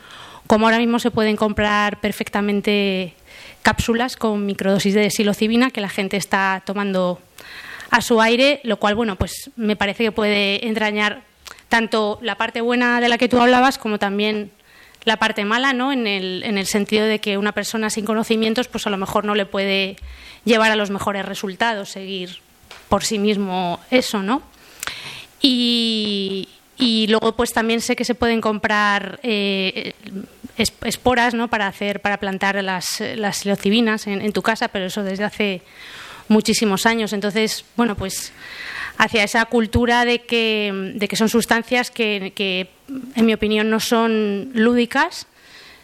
como ahora mismo se pueden comprar perfectamente cápsulas con microdosis de psilocibina que la gente está tomando a su aire, lo cual, bueno, pues me parece que puede entrañar tanto la parte buena de la que tú hablabas como también la parte mala, ¿no? En el, en el sentido de que una persona sin conocimientos, pues a lo mejor no le puede llevar a los mejores resultados, seguir por sí mismo eso, ¿no? Y, y luego, pues también sé que se pueden comprar eh, esporas ¿no? para hacer para plantar las, las psilocibinas en, tu casa, pero eso desde hace muchísimos años. Entonces, bueno, pues hacia esa cultura de que, de que son sustancias que, en mi opinión, no son lúdicas,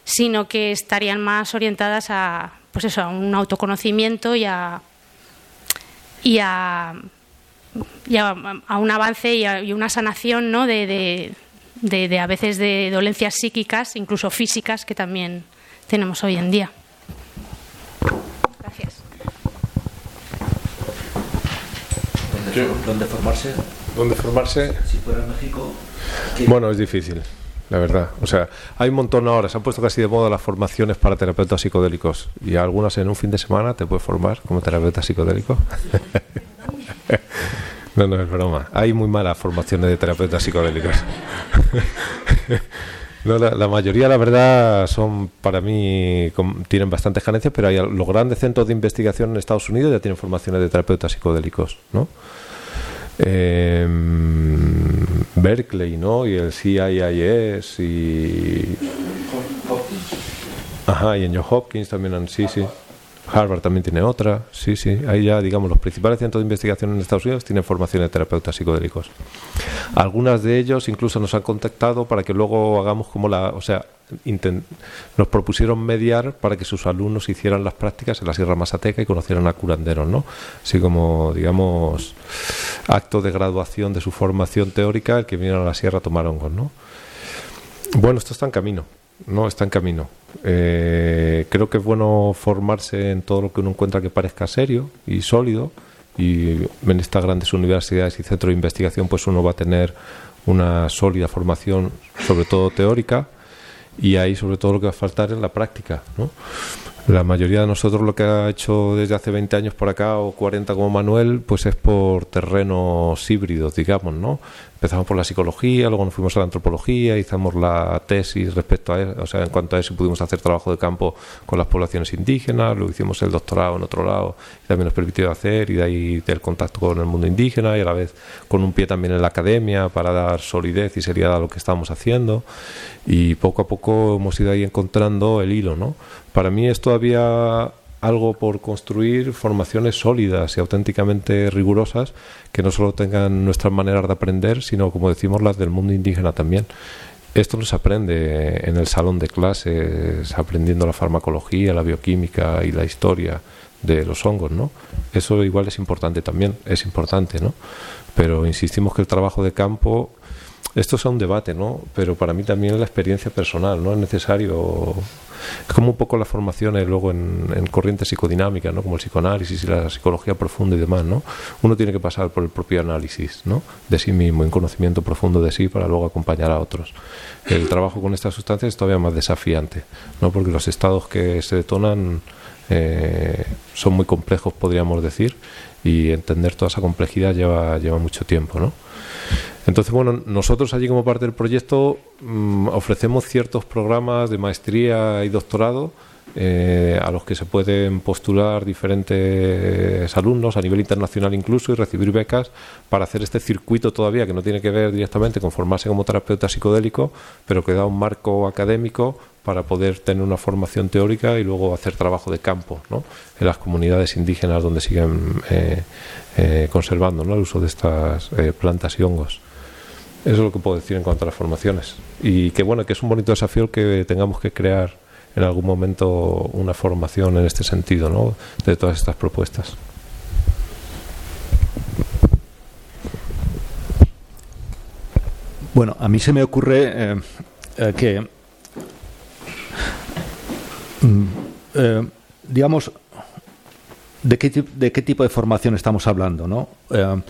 sino que estarían más orientadas a, pues eso, a un autoconocimiento y a, y a, a, un avance y a una sanación ¿no? de, de, a veces de dolencias psíquicas, incluso físicas, que también tenemos hoy en día. Gracias. ¿Dónde, formarse? ¿Dónde formarse? Si fuera en México. Bueno, es difícil, la verdad. O sea, hay un montón ahora, se han puesto casi de moda las formaciones para terapeutas psicodélicos. Y algunas en un fin de semana te puedes formar como terapeuta psicodélico. No, no es broma. Hay muy malas formaciones de terapeutas psicodélicos. No, la, la mayoría, la verdad, son para mí tienen bastantes carencias, pero hay, los grandes centros de investigación en Estados Unidos ya tienen formaciones de terapeutas psicodélicos, ¿no? Eh, Berkeley, ¿no? Y el CIIS y Ajá, y en Johns Hopkins también han, sí, sí. Harvard también tiene otra, sí, sí. Ahí ya, digamos, los principales centros de investigación en Estados Unidos tienen formación de terapeutas psicodélicos. Algunas de ellos incluso nos han contactado para que luego hagamos como la, o sea, nos propusieron mediar para que sus alumnos hicieran las prácticas en la Sierra Masateca y conocieran a curanderos, ¿no? Así como, digamos, acto de graduación de su formación teórica, el que vinieron a la Sierra a tomar hongos, ¿no? Bueno, esto está en camino, no está en camino. Eh, creo que es bueno formarse en todo lo que uno encuentra que parezca serio y sólido. Y en estas grandes universidades y centros de investigación, pues uno va a tener una sólida formación, sobre todo teórica, y ahí sobre todo lo que va a faltar es la práctica, ¿no? La mayoría de nosotros lo que ha hecho desde hace 20 años por acá o 40 como Manuel, pues es por terrenos híbridos, digamos, ¿no? Empezamos por la psicología, luego nos fuimos a la antropología, hicimos la tesis respecto a eso, o sea, en cuanto a eso pudimos hacer trabajo de campo con las poblaciones indígenas, luego hicimos el doctorado en otro lado, y también nos permitió hacer, y de ahí el contacto con el mundo indígena, y a la vez con un pie también en la academia para dar solidez y seriedad a lo que estábamos haciendo, y poco a poco hemos ido ahí encontrando el hilo, ¿no? Para mí es todavía algo por construir formaciones sólidas y auténticamente rigurosas que no solo tengan nuestras maneras de aprender, sino, como decimos, las del mundo indígena también. Esto no se aprende en el salón de clases, aprendiendo la farmacología, la bioquímica y la historia de los hongos, ¿no? Eso igual es importante también, es importante, ¿no? Pero insistimos que el trabajo de campo esto es un debate, ¿no? Pero para mí también es la experiencia personal, ¿no? Es necesario. Es como un poco las formaciones luego en, en corrientes psicodinámicas, ¿no? Como el psicoanálisis y la psicología profunda y demás, ¿no? Uno tiene que pasar por el propio análisis, ¿no? De sí mismo, en conocimiento profundo de sí para luego acompañar a otros. El trabajo con estas sustancias es todavía más desafiante, ¿no? Porque los estados que se detonan eh, son muy complejos, podríamos decir, y entender toda esa complejidad lleva, lleva mucho tiempo, ¿no? Entonces, bueno, nosotros allí como parte del proyecto mm, ofrecemos ciertos programas de maestría y doctorado eh, a los que se pueden postular diferentes alumnos a nivel internacional incluso y recibir becas para hacer este circuito todavía que no tiene que ver directamente con formarse como terapeuta psicodélico, pero que da un marco académico para poder tener una formación teórica y luego hacer trabajo de campo ¿no? en las comunidades indígenas donde siguen eh, eh, conservando el uso de estas eh, plantas y hongos. Eso es lo que puedo decir en cuanto a las formaciones. Y que bueno, que es un bonito desafío que tengamos que crear en algún momento una formación en este sentido, ¿no? De todas estas propuestas. Bueno, a mí se me ocurre eh, que, mm, digamos, ¿de qué, ¿de qué tipo de formación estamos hablando? ¿no? Eh,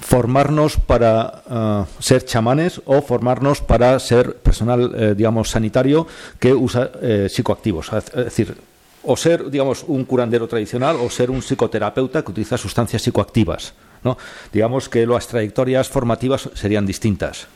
formarnos para eh, ser chamanes o formarnos para ser personal, eh, digamos, sanitario que usa psicoactivos. Es decir, o ser, digamos, un curandero tradicional o ser un psicoterapeuta que utiliza sustancias psicoactivas. ¿no? Digamos que las trayectorias formativas serían distintas.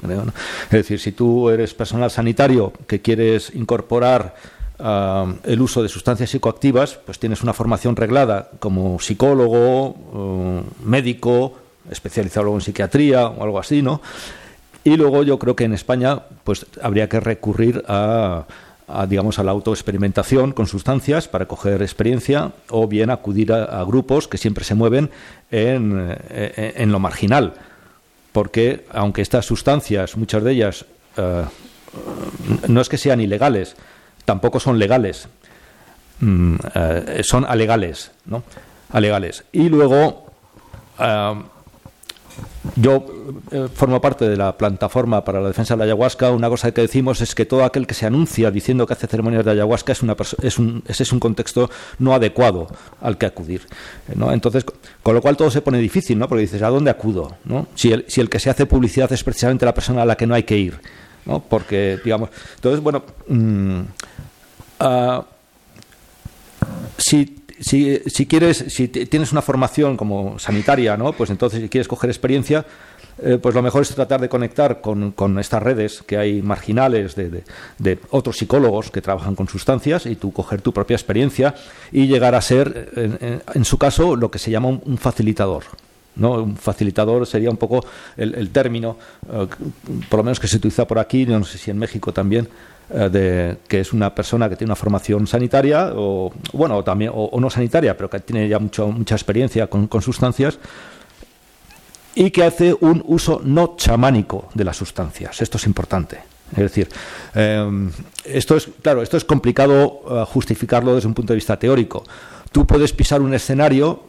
Es decir, si tú eres personal sanitario que quieres incorporar ah, el uso de sustancias psicoactivas, pues tienes una formación reglada como psicólogo, eh, médico, especializado en psiquiatría o algo así, ¿no? Y luego yo creo que en España pues habría que recurrir a, a, digamos a la autoexperimentación con sustancias para coger experiencia o bien acudir a, a grupos que siempre se mueven en, eh, en lo marginal porque aunque estas sustancias muchas de ellas eh, no es que sean ilegales tampoco son legales Mm, eh, son alegales no alegales y luego eh, yo eh, formo parte de la plataforma para la defensa de la ayahuasca. Una cosa que decimos es que todo aquel que se anuncia diciendo que hace ceremonias de ayahuasca es una es un, ese es un contexto no adecuado al que acudir. ¿no? Entonces, co- con lo cual todo se pone difícil, ¿no? porque dices, ¿a dónde acudo? ¿no? Si, el, si el que se hace publicidad es precisamente la persona a la que no hay que ir. ¿no? Porque, digamos, entonces, bueno, mm, ah, si si, quieres, si tienes una formación como sanitaria, ¿no? Pues entonces si quieres coger experiencia, eh, pues lo mejor es tratar de conectar con, estas redes que hay marginales de, otros psicólogos que trabajan con sustancias y tú coger tu propia experiencia y llegar a ser, en, su caso, lo que se llama un, facilitador. ¿No? Un facilitador sería un poco el, término, eh, por lo menos que se utiliza por aquí, no sé si en México también, eh, de, que es una persona que tiene una formación sanitaria o bueno también o, no sanitaria pero que tiene ya mucho, mucha experiencia con, con sustancias y que hace un uso no chamánico de las sustancias. Esto es importante. Es decir, em, esto es, claro, esto es complicado eh, justificarlo desde un punto de vista teórico. Tú puedes pisar un escenario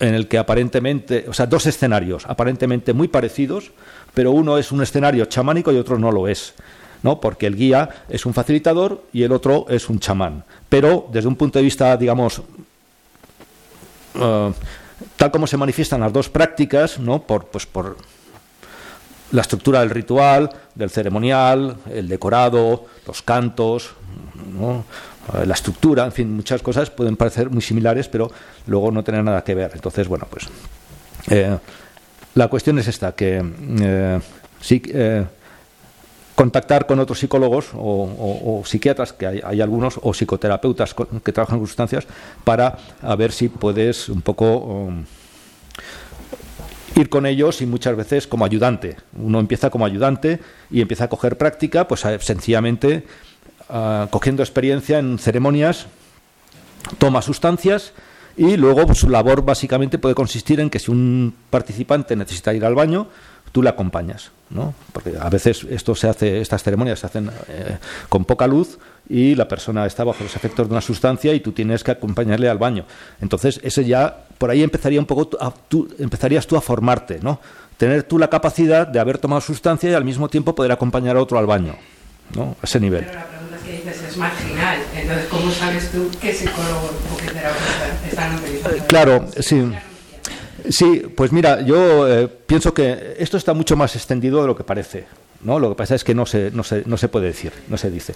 en el que aparentemente, o sea, dos escenarios aparentemente muy parecidos, pero uno es un escenario chamánico y otro no lo es. ¿no? Porque el guía es un facilitador y el otro es un chamán. Pero desde un punto de vista, digamos, eh, tal como se manifiestan las dos prácticas, ¿no? por, pues por la estructura del ritual, del ceremonial, el decorado, los cantos, la estructura, en fin, muchas cosas pueden parecer muy similares, pero luego no tener nada que ver. Entonces, bueno, pues eh, la cuestión es esta, que eh, sí, eh, contactar con otros psicólogos o, psiquiatras, que hay, algunos, o psicoterapeutas que trabajan con sustancias, para ver si puedes un poco um, ir con ellos y muchas veces como ayudante. Uno empieza como ayudante y empieza a coger práctica, pues sencillamente ah, cogiendo experiencia en ceremonias, toma sustancias y luego su labor básicamente puede consistir en que si un participante necesita ir al baño, tú le acompañas, ¿no? Porque a veces esto se hace, estas ceremonias se hacen eh, con poca luz y la persona está bajo los efectos de una sustancia y tú tienes que acompañarle al baño. Entonces, ese ya por ahí empezaría un poco empezarías tú a formarte, ¿no? Tener tú la capacidad de haber tomado sustancia y al mismo tiempo poder acompañar a otro al baño, ¿no? A ese nivel. Es marginal. Entonces, ¿cómo sabes tú qué psicólogo o qué terapeuta están utilizando? Claro, sí. Sí, pues mira, yo eh, pienso que esto está mucho más extendido de lo que parece. ¿no? Lo que pasa es que no se, no se, no se puede decir, no se dice.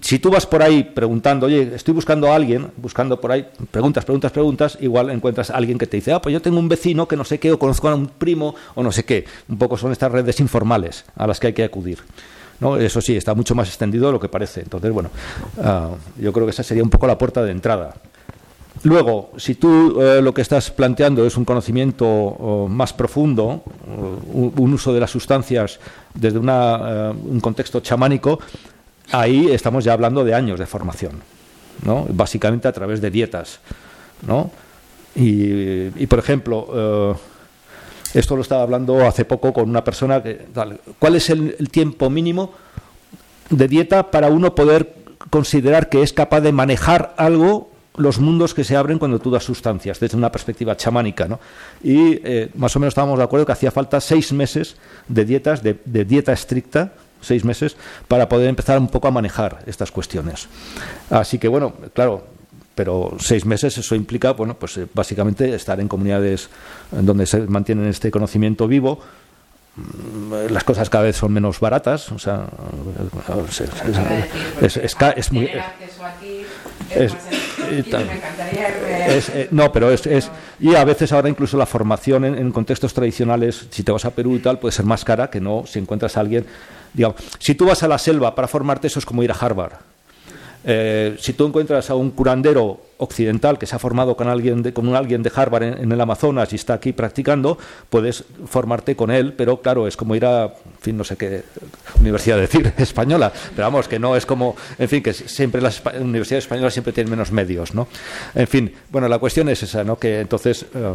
si tú vas por ahí preguntando, oye, estoy buscando a alguien, buscando por ahí, preguntas, preguntas, preguntas, igual encuentras a alguien que te dice, ah, pues yo tengo un vecino que no sé qué, o conozco a un primo, o no sé qué. Un poco son estas redes informales a las que hay que acudir. ¿No? Eso sí, está mucho más extendido de lo que parece. Entonces, bueno, ah, yo creo que esa sería un poco la puerta de entrada. Luego, si tú eh, lo que estás planteando es un conocimiento más profundo, un, uso de las sustancias desde eh, un contexto chamánico, ahí estamos ya hablando de años de formación, ¿no? básicamente a través de dietas. ¿no? Y, por ejemplo, eh, esto lo estaba hablando hace poco con una persona que, ¿cuál es el tiempo mínimo de dieta para uno poder considerar que es capaz de manejar algo los mundos que se abren cuando tú das sustancias, desde una perspectiva chamánica. ¿no? Y eh, más o menos estábamos de acuerdo que hacía falta seis meses de dietas, de, dieta estricta, seis meses, para poder empezar un poco a manejar estas cuestiones. Así que, bueno, claro, pero seis meses eso implica, bueno, pues eh, básicamente estar en comunidades donde se mantiene este conocimiento vivo, mm, las cosas cada vez son menos baratas, o sea, es, es muy... Eh, no, pero es, es, Y a veces ahora incluso la formación en, contextos tradicionales, si te vas a Perú y tal, puede ser más cara que no si encuentras a alguien. Digamos, si tú vas a la selva para formarte, eso es como ir a Harvard. Eh, si tú encuentras a un curandero occidental que se ha formado con alguien de, con un alguien de Harvard en, el Amazonas y está aquí practicando, puedes formarte con él, pero claro, es como ir a, en fin, no sé qué universidad decir, española, pero vamos, que no es como, en fin, que siempre las universidades españolas siempre tienen menos medios, ¿no? En fin, bueno, la cuestión es esa, ¿no? Que entonces, eh,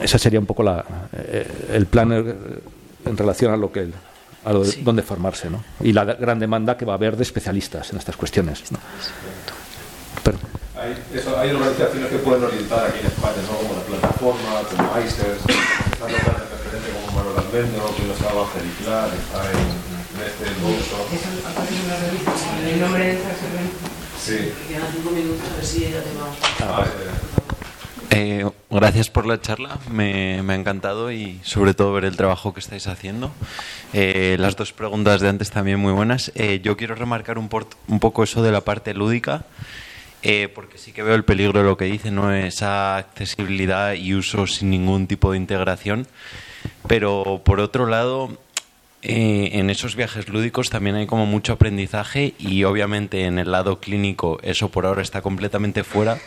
esa sería un poco la, eh, el plan en relación a lo que a lo donde formarse, ¿no? Y la gran demanda que va a haber de especialistas en estas cuestiones. ¿no? Hay, eso, hay, organizaciones que pueden orientar aquí en España, ¿no? como la plataforma, como Aisters, está locales referente como Manuel Almendro, que lo está Evangeliclar, está en, en este en Bolso. ¿El nombre de esa Sí. Quedan cinco minutos, a ver si ya te vamos. Ah, vale. Eh, gracias por la charla, me, ha encantado y sobre todo ver el trabajo que estáis haciendo. Eh, las dos preguntas de antes también muy buenas. Eh, yo quiero remarcar un, poco eso de la parte lúdica porque sí que veo el peligro de lo que dice, ¿no? Esa accesibilidad y uso sin ningún tipo de integración. Pero por otro lado, en esos viajes lúdicos también hay como mucho aprendizaje y obviamente en el lado clínico eso por ahora está completamente fuera,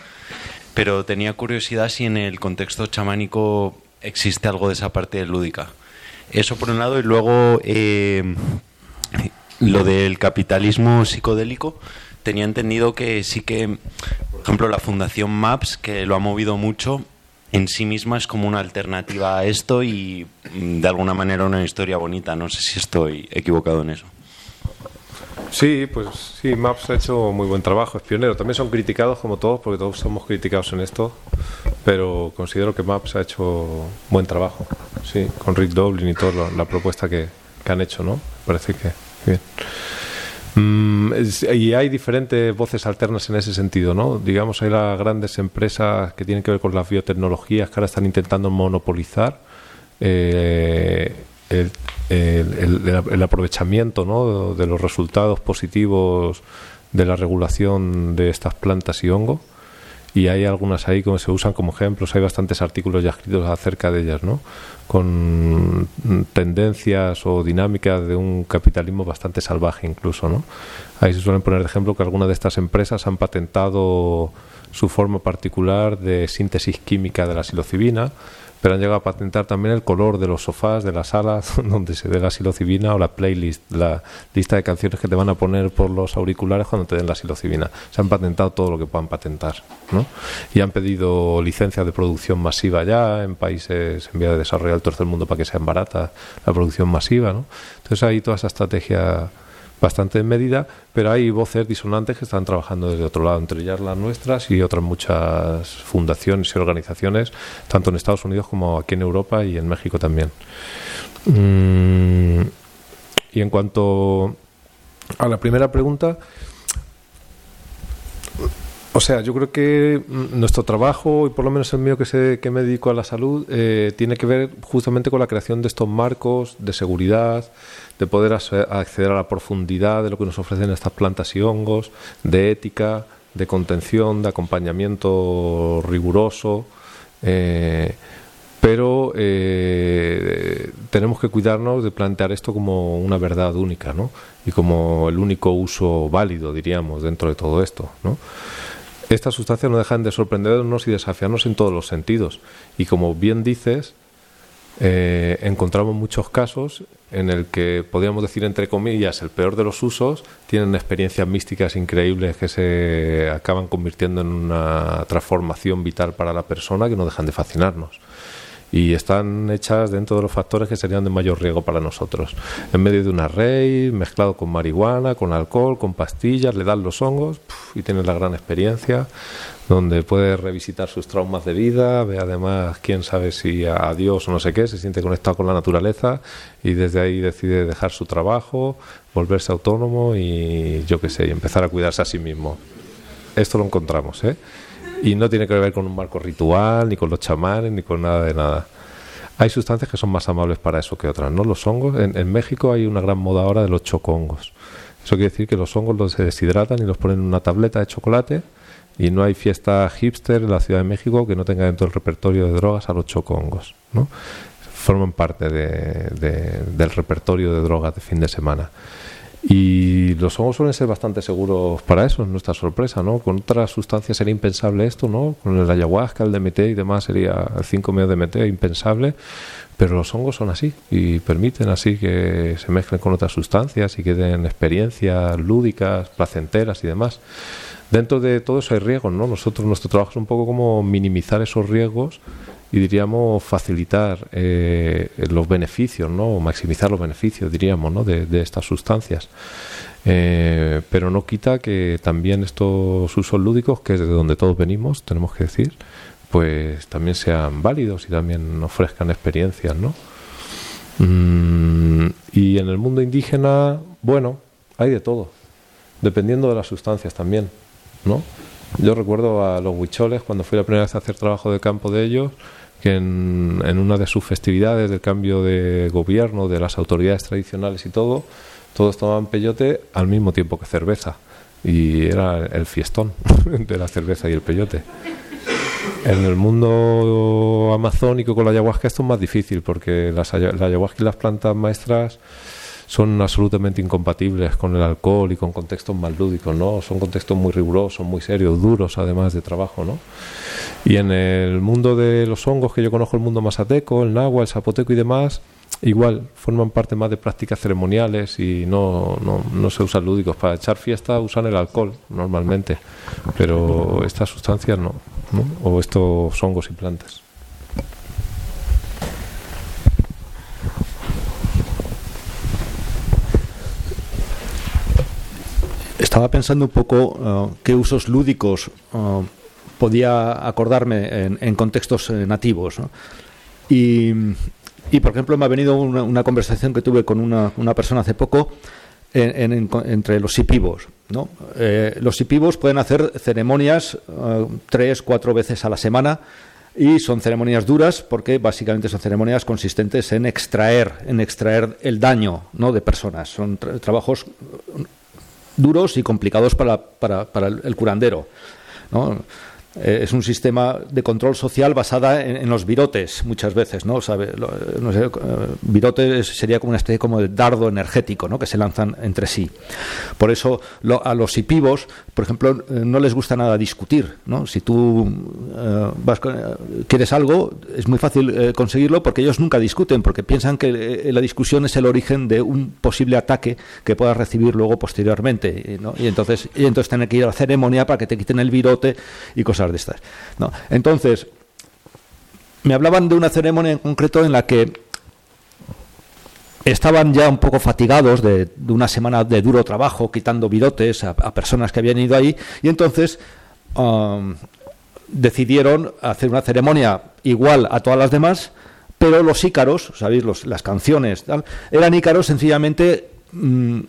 pero tenía curiosidad si en el contexto chamánico existe algo de esa parte lúdica. Eso por un lado y luego eh, lo del capitalismo psicodélico. Tenía entendido que sí que, por ejemplo, la Fundación MAPS, que lo ha movido mucho, en sí misma es como una alternativa a esto y mm, de alguna manera una historia bonita. No sé si estoy equivocado en eso. Sí, pues sí, Maps ha hecho muy buen trabajo, es pionero. También son criticados como todos, porque todos somos criticados en esto, pero considero que Maps ha hecho buen trabajo, sí, con Rick Doblin y toda la propuesta que, que, han hecho, ¿no? Parece que bien. Mm, y hay diferentes voces alternas en ese sentido, ¿no? Digamos, hay las grandes empresas que tienen que ver con las biotecnologías que ahora están intentando monopolizar eh, el, aprovechamiento ¿no? de los resultados positivos de la regulación de estas plantas y hongos y hay algunas ahí que se usan como ejemplos, hay bastantes artículos ya escritos acerca de ellas, ¿no? Con tendencias o dinámicas de un capitalismo bastante salvaje incluso, ¿no? Ahí se suelen poner de ejemplo que algunas de estas empresas han patentado su forma particular de síntesis química de la psilocibina, pero han llegado a patentar también el color de los sofás, de las salas donde se dé la silocibina o la playlist, la lista de canciones que te van a poner por los auriculares cuando te den la silocibina. Se han patentado todo lo que puedan patentar, ¿no? Y han pedido licencias de producción masiva ya en países en vía de desarrollo del tercer mundo para que sean baratas la producción masiva, ¿no? Entonces hay toda esa estrategia bastante en medida, pero hay voces disonantes que están trabajando desde otro lado, entre ellas las nuestras y otras muchas fundaciones y organizaciones, tanto en Estados Unidos como aquí en Europa y en México también. Mm, y en cuanto a la primera pregunta, o sea, yo creo que nuestro trabajo, y por lo menos el mío que, sé, que me dedico a la salud, eh, tiene que ver justamente con la creación de estos marcos de seguridad, de poder acceder a la profundidad de lo que nos ofrecen estas plantas y hongos, de ética, de contención, de acompañamiento riguroso. Eh, pero eh, tenemos que cuidarnos de plantear esto como una verdad única, ¿no? Y como el único uso válido, diríamos, dentro de todo esto. Estas sustancias no dejan de sorprendernos y desafiarnos en todos los sentidos. Y como bien dices, eh, encontramos muchos casos en el que podríamos decir entre comillas el peor de los usos tienen experiencias místicas increíbles que se acaban convirtiendo en una transformación vital para la persona que no dejan de fascinarnos y están hechas dentro de los factores que serían de mayor riesgo para nosotros. En medio de una rey, mezclado con marihuana, con alcohol, con pastillas, le dan los hongos y tiene la gran experiencia donde puede revisitar sus traumas de vida, ve además quién sabe si a Dios o no sé qué, se siente conectado con la naturaleza y desde ahí decide dejar su trabajo, volverse autónomo y yo qué sé, y empezar a cuidarse a sí mismo. Esto lo encontramos, ¿eh? Y no tiene que ver con un marco ritual, ni con los chamanes, ni con nada de nada. Hay sustancias que son más amables para eso que otras, ¿no? Los hongos, en, México hay una gran moda ahora de los chocongos. Eso quiere decir que los hongos los deshidratan y los ponen en una tableta de chocolate y no hay fiesta hipster en la Ciudad de México que no tenga dentro del repertorio de drogas a los chocongos, ¿no? Forman parte del repertorio de drogas de fin de semana. Y los hongos suelen ser bastante seguros para eso, es nuestra sorpresa, ¿no? Con otras sustancias sería impensable esto, ¿no? Con el ayahuasca, el DMT y demás sería el 5-MeO-DMT impensable, pero los hongos son así y permiten así que se mezclen con otras sustancias y que den experiencias lúdicas, placenteras y demás. Dentro de todo eso hay riesgos, ¿no? Nosotros, nuestro trabajo es un poco como minimizar esos riesgos y diríamos facilitar eh, los beneficios, ¿no? O maximizar los beneficios, diríamos, ¿no? de, estas sustancias. Eh, pero no quita que también estos usos lúdicos, que es de donde todos venimos, tenemos que decir, pues también sean válidos y también ofrezcan experiencias, ¿no? Mm, y en el mundo indígena, bueno, hay de todo, dependiendo de las sustancias también, ¿no? Yo recuerdo a los huicholes cuando fui la primera vez a hacer trabajo de campo de ellos, que en, una de sus festividades del cambio de gobierno, de las autoridades tradicionales y todo, todos tomaban peyote al mismo tiempo que cerveza. y era el fiestón de la cerveza y el peyote. En el mundo amazónico con la ayahuasca esto es más difícil porque las, la ayahuasca y las plantas maestras son absolutamente incompatibles con el alcohol y con contextos más lúdicos, ¿no? Son contextos muy rigurosos, muy serios, duros además de trabajo, ¿no? Y en el mundo de los hongos, que yo conozco el mundo mazateco, el náhuatl, el zapoteco y demás, igual forman parte más de prácticas ceremoniales y no, no, no se usan lúdicos. Para echar fiesta usan el alcohol normalmente, pero estas sustancias no, ¿no? o estos hongos y plantas. Estaba pensando un poco eh, qué usos lúdicos eh, podía acordarme en, contextos eh, nativos. Y, por ejemplo, me ha venido una, conversación que tuve con una, persona hace poco en- en- en- entre los sipivos. Eh, los sipivos pueden hacer ceremonias eh, tres, cuatro veces a la semana y son ceremonias duras porque básicamente son ceremonias consistentes en extraer, en extraer el daño ¿no? de personas. Son tra- trabajos duros y complicados para, para, para el, curandero. ¿no? Eh, es un sistema de control social basada en, los virotes muchas veces, ¿no? Sabe, lo- eh, es- sería como una especie como de dardo energético, ¿no? Que se lanzan entre sí. Por eso lo- a los hipivos, por ejemplo, eh, no les gusta nada discutir, ¿no? Si tú eh, vas con- eh, quieres algo, es muy fácil eh, conseguirlo porque ellos nunca discuten, porque piensan que eh, la discusión es el origen de un posible ataque que puedas recibir luego posteriormente, ¿no? Y entonces, y entonces tener que ir a la ceremonia para que te quiten el virote y cosas de estas. ¿no? Entonces, me hablaban de una ceremonia en concreto en la que estaban ya un poco fatigados de, una semana de duro trabajo, quitando virotes a, personas que habían ido ahí, y entonces am, decidieron hacer una ceremonia igual a todas las demás, pero los ícaros, ¿sabéis? Los- las canciones, eran ícaros sencillamente mm,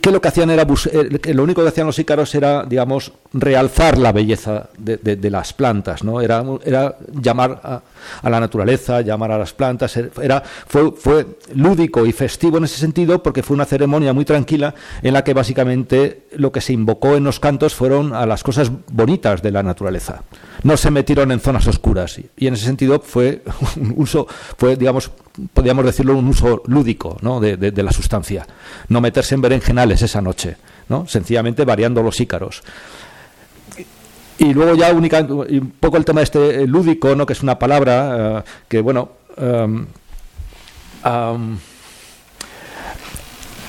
que lo que hacían era eh, lo único que hacían los ícaros era digamos realzar la belleza de, de- de las plantas no era, era llamar a, a la naturaleza llamar a las plantas era fue, fue lúdico y festivo en ese sentido porque fue una ceremonia muy tranquila en la que básicamente lo que se invocó en los cantos fueron a las cosas bonitas de la naturaleza no se metieron en zonas oscuras y, y en ese sentido fue un uso fue digamos podríamos decirlo un uso lúdico ¿no? de, de- de la sustancia no meterse en berenjenales esa noche ¿no? sencillamente variando los ícaros y luego ya única, y un poco el tema este eh, lúdico no que es una palabra eh, que bueno em,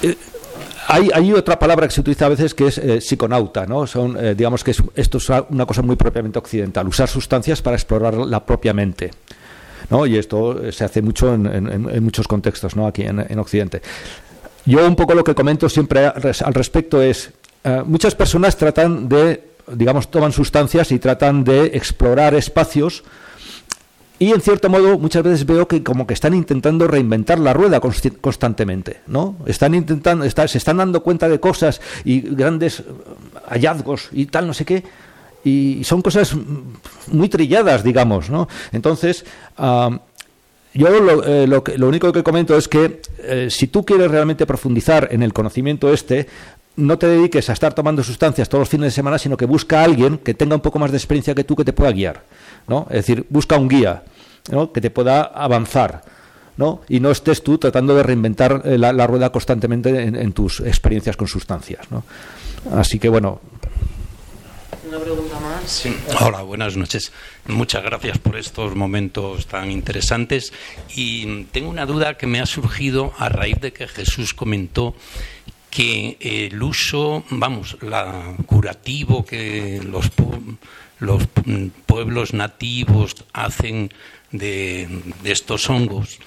eh, hay, hay otra palabra que se utiliza a veces que es psiconauta, ¿no? Son, digamos que es- esto es una cosa muy propiamente occidental, usar sustancias para explorar la propia mente. ¿no? Y esto se hace mucho en, muchos contextos, ¿no? Aquí en, en Occidente. Yo un poco lo que comento siempre al res- al respecto es, muchas personas tratan de, digamos, toman sustancias y tratan de explorar espacios y en cierto modo muchas veces veo que como que están intentando reinventar la rueda constantemente, ¿no? Están intentando, está- se están dando cuenta de cosas y grandes eh, hallazgos y tal, no sé qué, y son cosas muy trilladas, digamos, ¿no? Entonces, yo lo, eh, lo, que- lo único que comento es que eh, si tú quieres realmente profundizar en el conocimiento este, no te dediques a estar tomando sustancias todos los fines de semana, sino que busca a alguien que tenga un poco más de experiencia que tú que te pueda guiar, ¿no? Es decir, busca un guía, ¿no? Que te pueda avanzar, ¿no? Y no estés tú tratando de reinventar eh, la, la rueda constantemente en, en tus experiencias con sustancias, ¿no? Así que bueno, Una pregunta más. Sí. Hola, buenas noches. Muchas gracias por estos momentos tan interesantes. Y tengo una duda que me ha surgido a raíz de que Jesús comentó que el uso, vamos, la curativo que los, los pu- pueblos nativos hacen de, de estos hongos,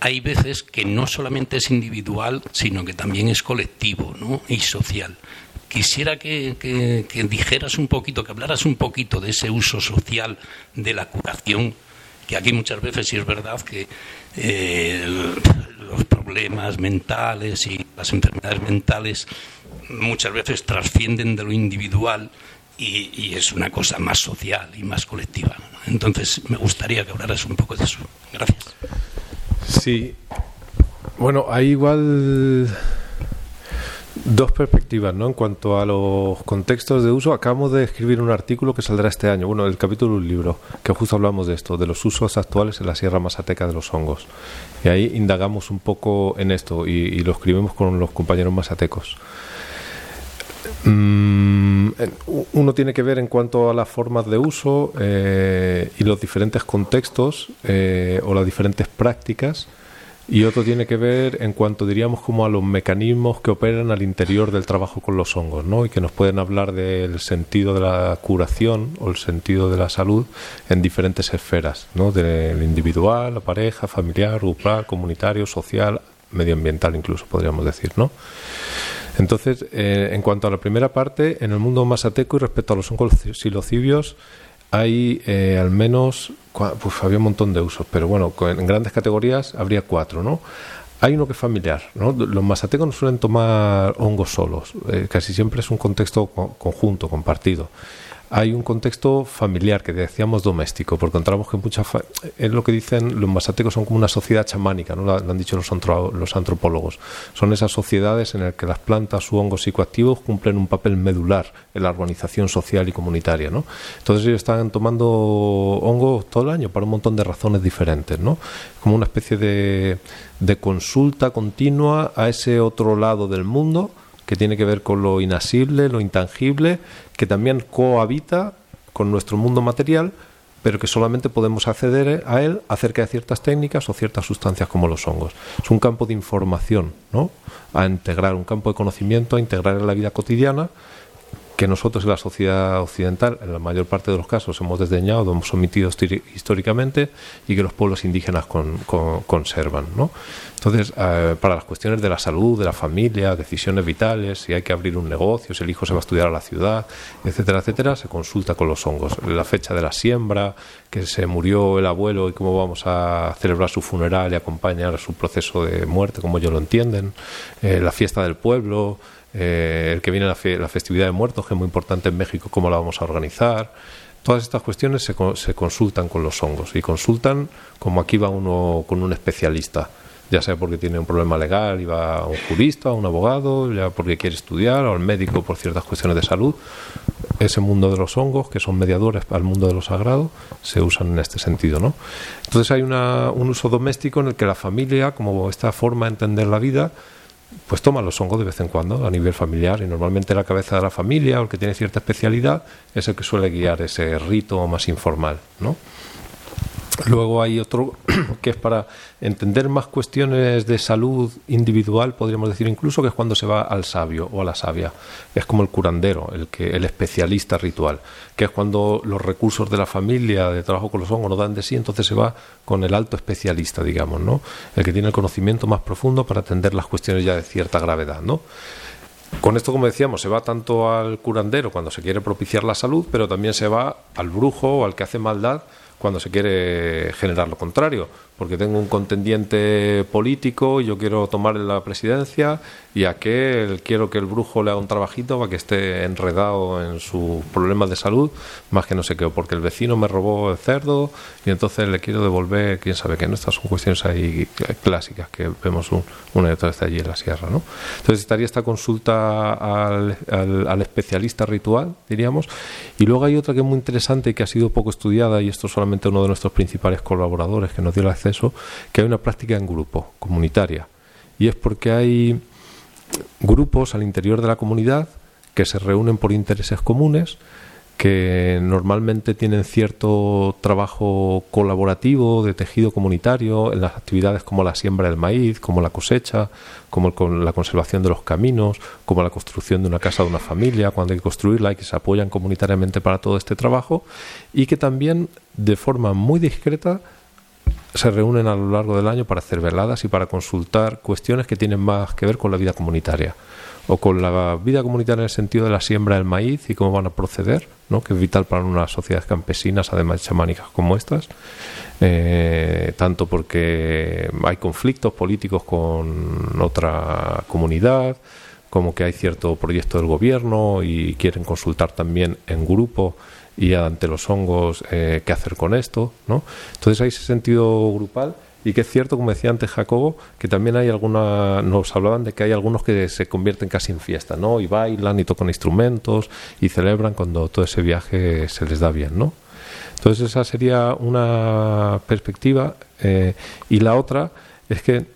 hay veces que no solamente es individual, sino que también es colectivo ¿no? y social. Quisiera que, que- que dijeras un poquito, que hablaras un poquito de ese uso social de la curación, que aquí muchas veces sí es verdad que eh, los problemas mentales y las enfermedades mentales muchas veces trascienden de lo individual y, y es una cosa más social y más colectiva. Entonces me gustaría que hablaras un poco de eso. Gracias. Sí. Bueno, ahí igual Dos perspectivas, ¿no? En cuanto a los contextos de uso, acabamos de escribir un artículo que saldrá este año, bueno, el capítulo de un libro, que justo hablamos de esto, de los usos actuales en la Sierra Masateca de los hongos. Y ahí indagamos un poco en esto y, lo escribimos con los compañeros masatecos. Mm, uno tiene que ver en cuanto a las formas de uso eh, y los diferentes contextos eh, o las diferentes prácticas y otro tiene que ver en cuanto diríamos como a los mecanismos que operan al interior del trabajo con los hongos, ¿no? Y que nos pueden hablar del sentido de la curación o el sentido de la salud en diferentes esferas, ¿no? Del individual, la pareja, familiar, grupal, comunitario, social, medioambiental incluso podríamos decir, ¿no? Entonces, eh, en cuanto a la primera parte, en el mundo masateco y respecto a los hongos silocibios, hay eh, al menos, pues había un montón de usos, pero bueno, en grandes categorías habría cuatro, ¿no? Hay uno que es familiar, ¿no? Los masatecos no suelen tomar hongos solos, eh, casi siempre es un contexto conjunto, compartido hay un contexto familiar que decíamos doméstico, porque encontramos que muchas es lo que dicen los masatecos son como una sociedad chamánica, ¿no? lo, han dicho los, los antropólogos. Son esas sociedades en las que las plantas u hongos psicoactivos cumplen un papel medular en la organización social y comunitaria, ¿no? Entonces ellos están tomando hongos todo el año para un montón de razones diferentes, ¿no? Como una especie de, de consulta continua a ese otro lado del mundo que tiene que ver con lo inasible, lo intangible, que también cohabita con nuestro mundo material, pero que solamente podemos acceder a él acerca de ciertas técnicas o ciertas sustancias como los hongos. Es un campo de información, ¿no? A integrar, un campo de conocimiento a integrar en la vida cotidiana que nosotros en la sociedad occidental, en la mayor parte de los casos, hemos desdeñado, hemos omitido históricamente y que los pueblos indígenas conservan. ¿no? Entonces, eh, para las cuestiones de la salud, de la familia, decisiones vitales, si hay que abrir un negocio, si el hijo se va a estudiar a la ciudad, etcétera, etcétera, se consulta con los hongos. La fecha de la siembra, que se murió el abuelo y cómo vamos a celebrar su funeral y acompañar su proceso de muerte, como ellos lo entienden, eh, la fiesta del pueblo, eh, el que viene la, la, festividad de muertos, que es muy importante en México, cómo la vamos a organizar. Todas estas cuestiones se, se consultan con los hongos y consultan como aquí va uno con un especialista, ya sea porque tiene un problema legal y va a un jurista, a un abogado, ya porque quiere estudiar, o al médico por ciertas cuestiones de salud. Ese mundo de los hongos, que son mediadores al mundo de lo sagrado, se usan en este sentido. ¿no? Entonces hay una, un uso doméstico en el que la familia, como esta forma de entender la vida, pues toma los hongos de vez en cuando a nivel familiar y normalmente la cabeza de la familia o el que tiene cierta especialidad es el que suele guiar ese rito más informal, ¿no? Luego hay otro que es para entender más cuestiones de salud individual, podríamos decir incluso que es cuando se va al sabio o a la sabia. Es como el curandero, el que el especialista ritual, que es cuando los recursos de la familia de trabajo con los hongos no dan de sí, entonces se va con el alto especialista, digamos, ¿no? El que tiene el conocimiento más profundo para atender las cuestiones ya de cierta gravedad, ¿no? Con esto, como decíamos, se va tanto al curandero cuando se quiere propiciar la salud, pero también se va al brujo o al que hace maldad cuando se quiere generar lo contrario, porque tengo un contendiente político y yo quiero tomar la presidencia y aquel quiero que el brujo le haga un trabajito para que esté enredado en sus problemas de salud, más que no sé qué, porque el vecino me robó el cerdo y entonces le quiero devolver, quién sabe qué, ¿no? Estas son cuestiones ahí clásicas que vemos una y otra vez allí en la sierra, ¿no? Entonces estaría esta consulta al, al especialista ritual, diríamos, y luego hay otra que es muy interesante y que ha sido poco estudiada y esto solamente uno de nuestros principales colaboradores que nos dio el acceso eso, que hay una práctica en grupo, comunitaria. Y es porque hay grupos al interior de la comunidad que se reúnen por intereses comunes, que normalmente tienen cierto trabajo colaborativo de tejido comunitario en las actividades como la siembra del maíz, como la cosecha, como la conservación de los caminos, como la construcción de una casa de una familia, cuando hay que construirla y que se apoyan comunitariamente para todo este trabajo y que también de forma muy discreta se reúnen a lo largo del año para hacer veladas y para consultar cuestiones que tienen más que ver con la vida comunitaria o con la vida comunitaria en el sentido de la siembra del maíz y cómo van a proceder, ¿no? que es vital para unas sociedades campesinas, además chamánicas como estas, eh, tanto porque hay conflictos políticos con otra comunidad, como que hay cierto proyecto del gobierno y quieren consultar también en grupo y ante los hongos eh, qué hacer con esto, ¿no? Entonces hay ese sentido grupal y que es cierto, como decía antes Jacobo, que también hay alguna, nos hablaban de que hay algunos que se convierten casi en fiesta, ¿no? Y bailan y tocan instrumentos y celebran cuando todo ese viaje se les da bien, ¿no? Entonces esa sería una perspectiva eh, y la otra es que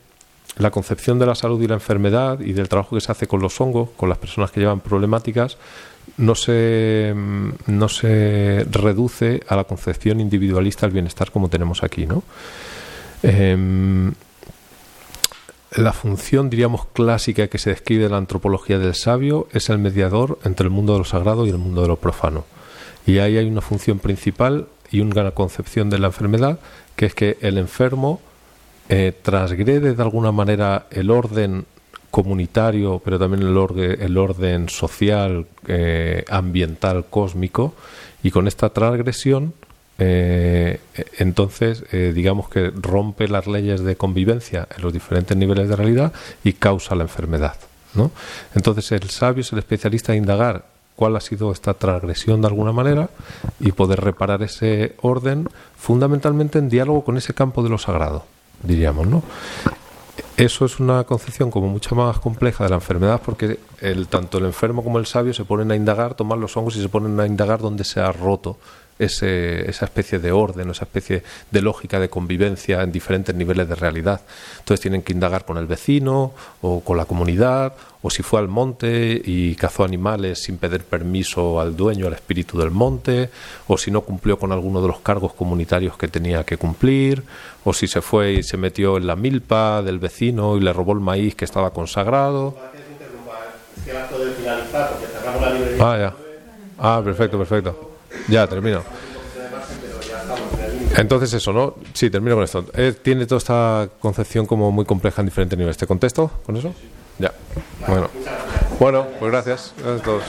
la concepción de la salud y la enfermedad y del trabajo que se hace con los hongos, con las personas que llevan problemáticas, no se, mm, no se reduce a la concepción individualista del bienestar como tenemos aquí, ¿no? Em, la función, diríamos, clásica que se describe en la antropología del sabio es el mediador entre el mundo de lo sagrado y el mundo de lo profano. Y ahí hay una función principal y una concepción de la enfermedad, que es que el enfermo eh, transgrede de alguna manera el orden comunitario, pero también el orden, el orden social, eh, ambiental, cósmico, y con esta transgresión, eh, entonces, digamos que rompe las leyes de convivencia en los diferentes niveles de realidad y causa la enfermedad. ¿no? Entonces, el sabio es el especialista en indagar cuál ha sido esta transgresión de alguna manera y poder reparar ese orden fundamentalmente en diálogo con ese campo de lo sagrado, diríamos, ¿no? Eso es una concepción como mucho más compleja de la enfermedad porque el, tanto el enfermo como el sabio se ponen a indagar, toman los hongos y se ponen a indagar donde se ha roto ese, esa especie de orden, esa especie de lógica de convivencia en diferentes niveles de realidad. Entonces tienen que indagar con el vecino o con la comunidad, o si fue al monte y cazó animales sin pedir permiso al dueño, al espíritu del monte, o si no cumplió con alguno de los cargos comunitarios que tenía que cumplir, o si se fue y se metió en la milpa del vecino y le robó el maíz que estaba consagrado. Ah, ya. Ah, perfecto, perfecto. Ya, termino. Entonces eso, ¿no? Sí, termino con esto. Eh, tiene toda esta concepción como muy compleja en diferentes niveles. ¿Te contesto con eso? Ya. Bueno. Bueno, pues gracias. Gracias a todos.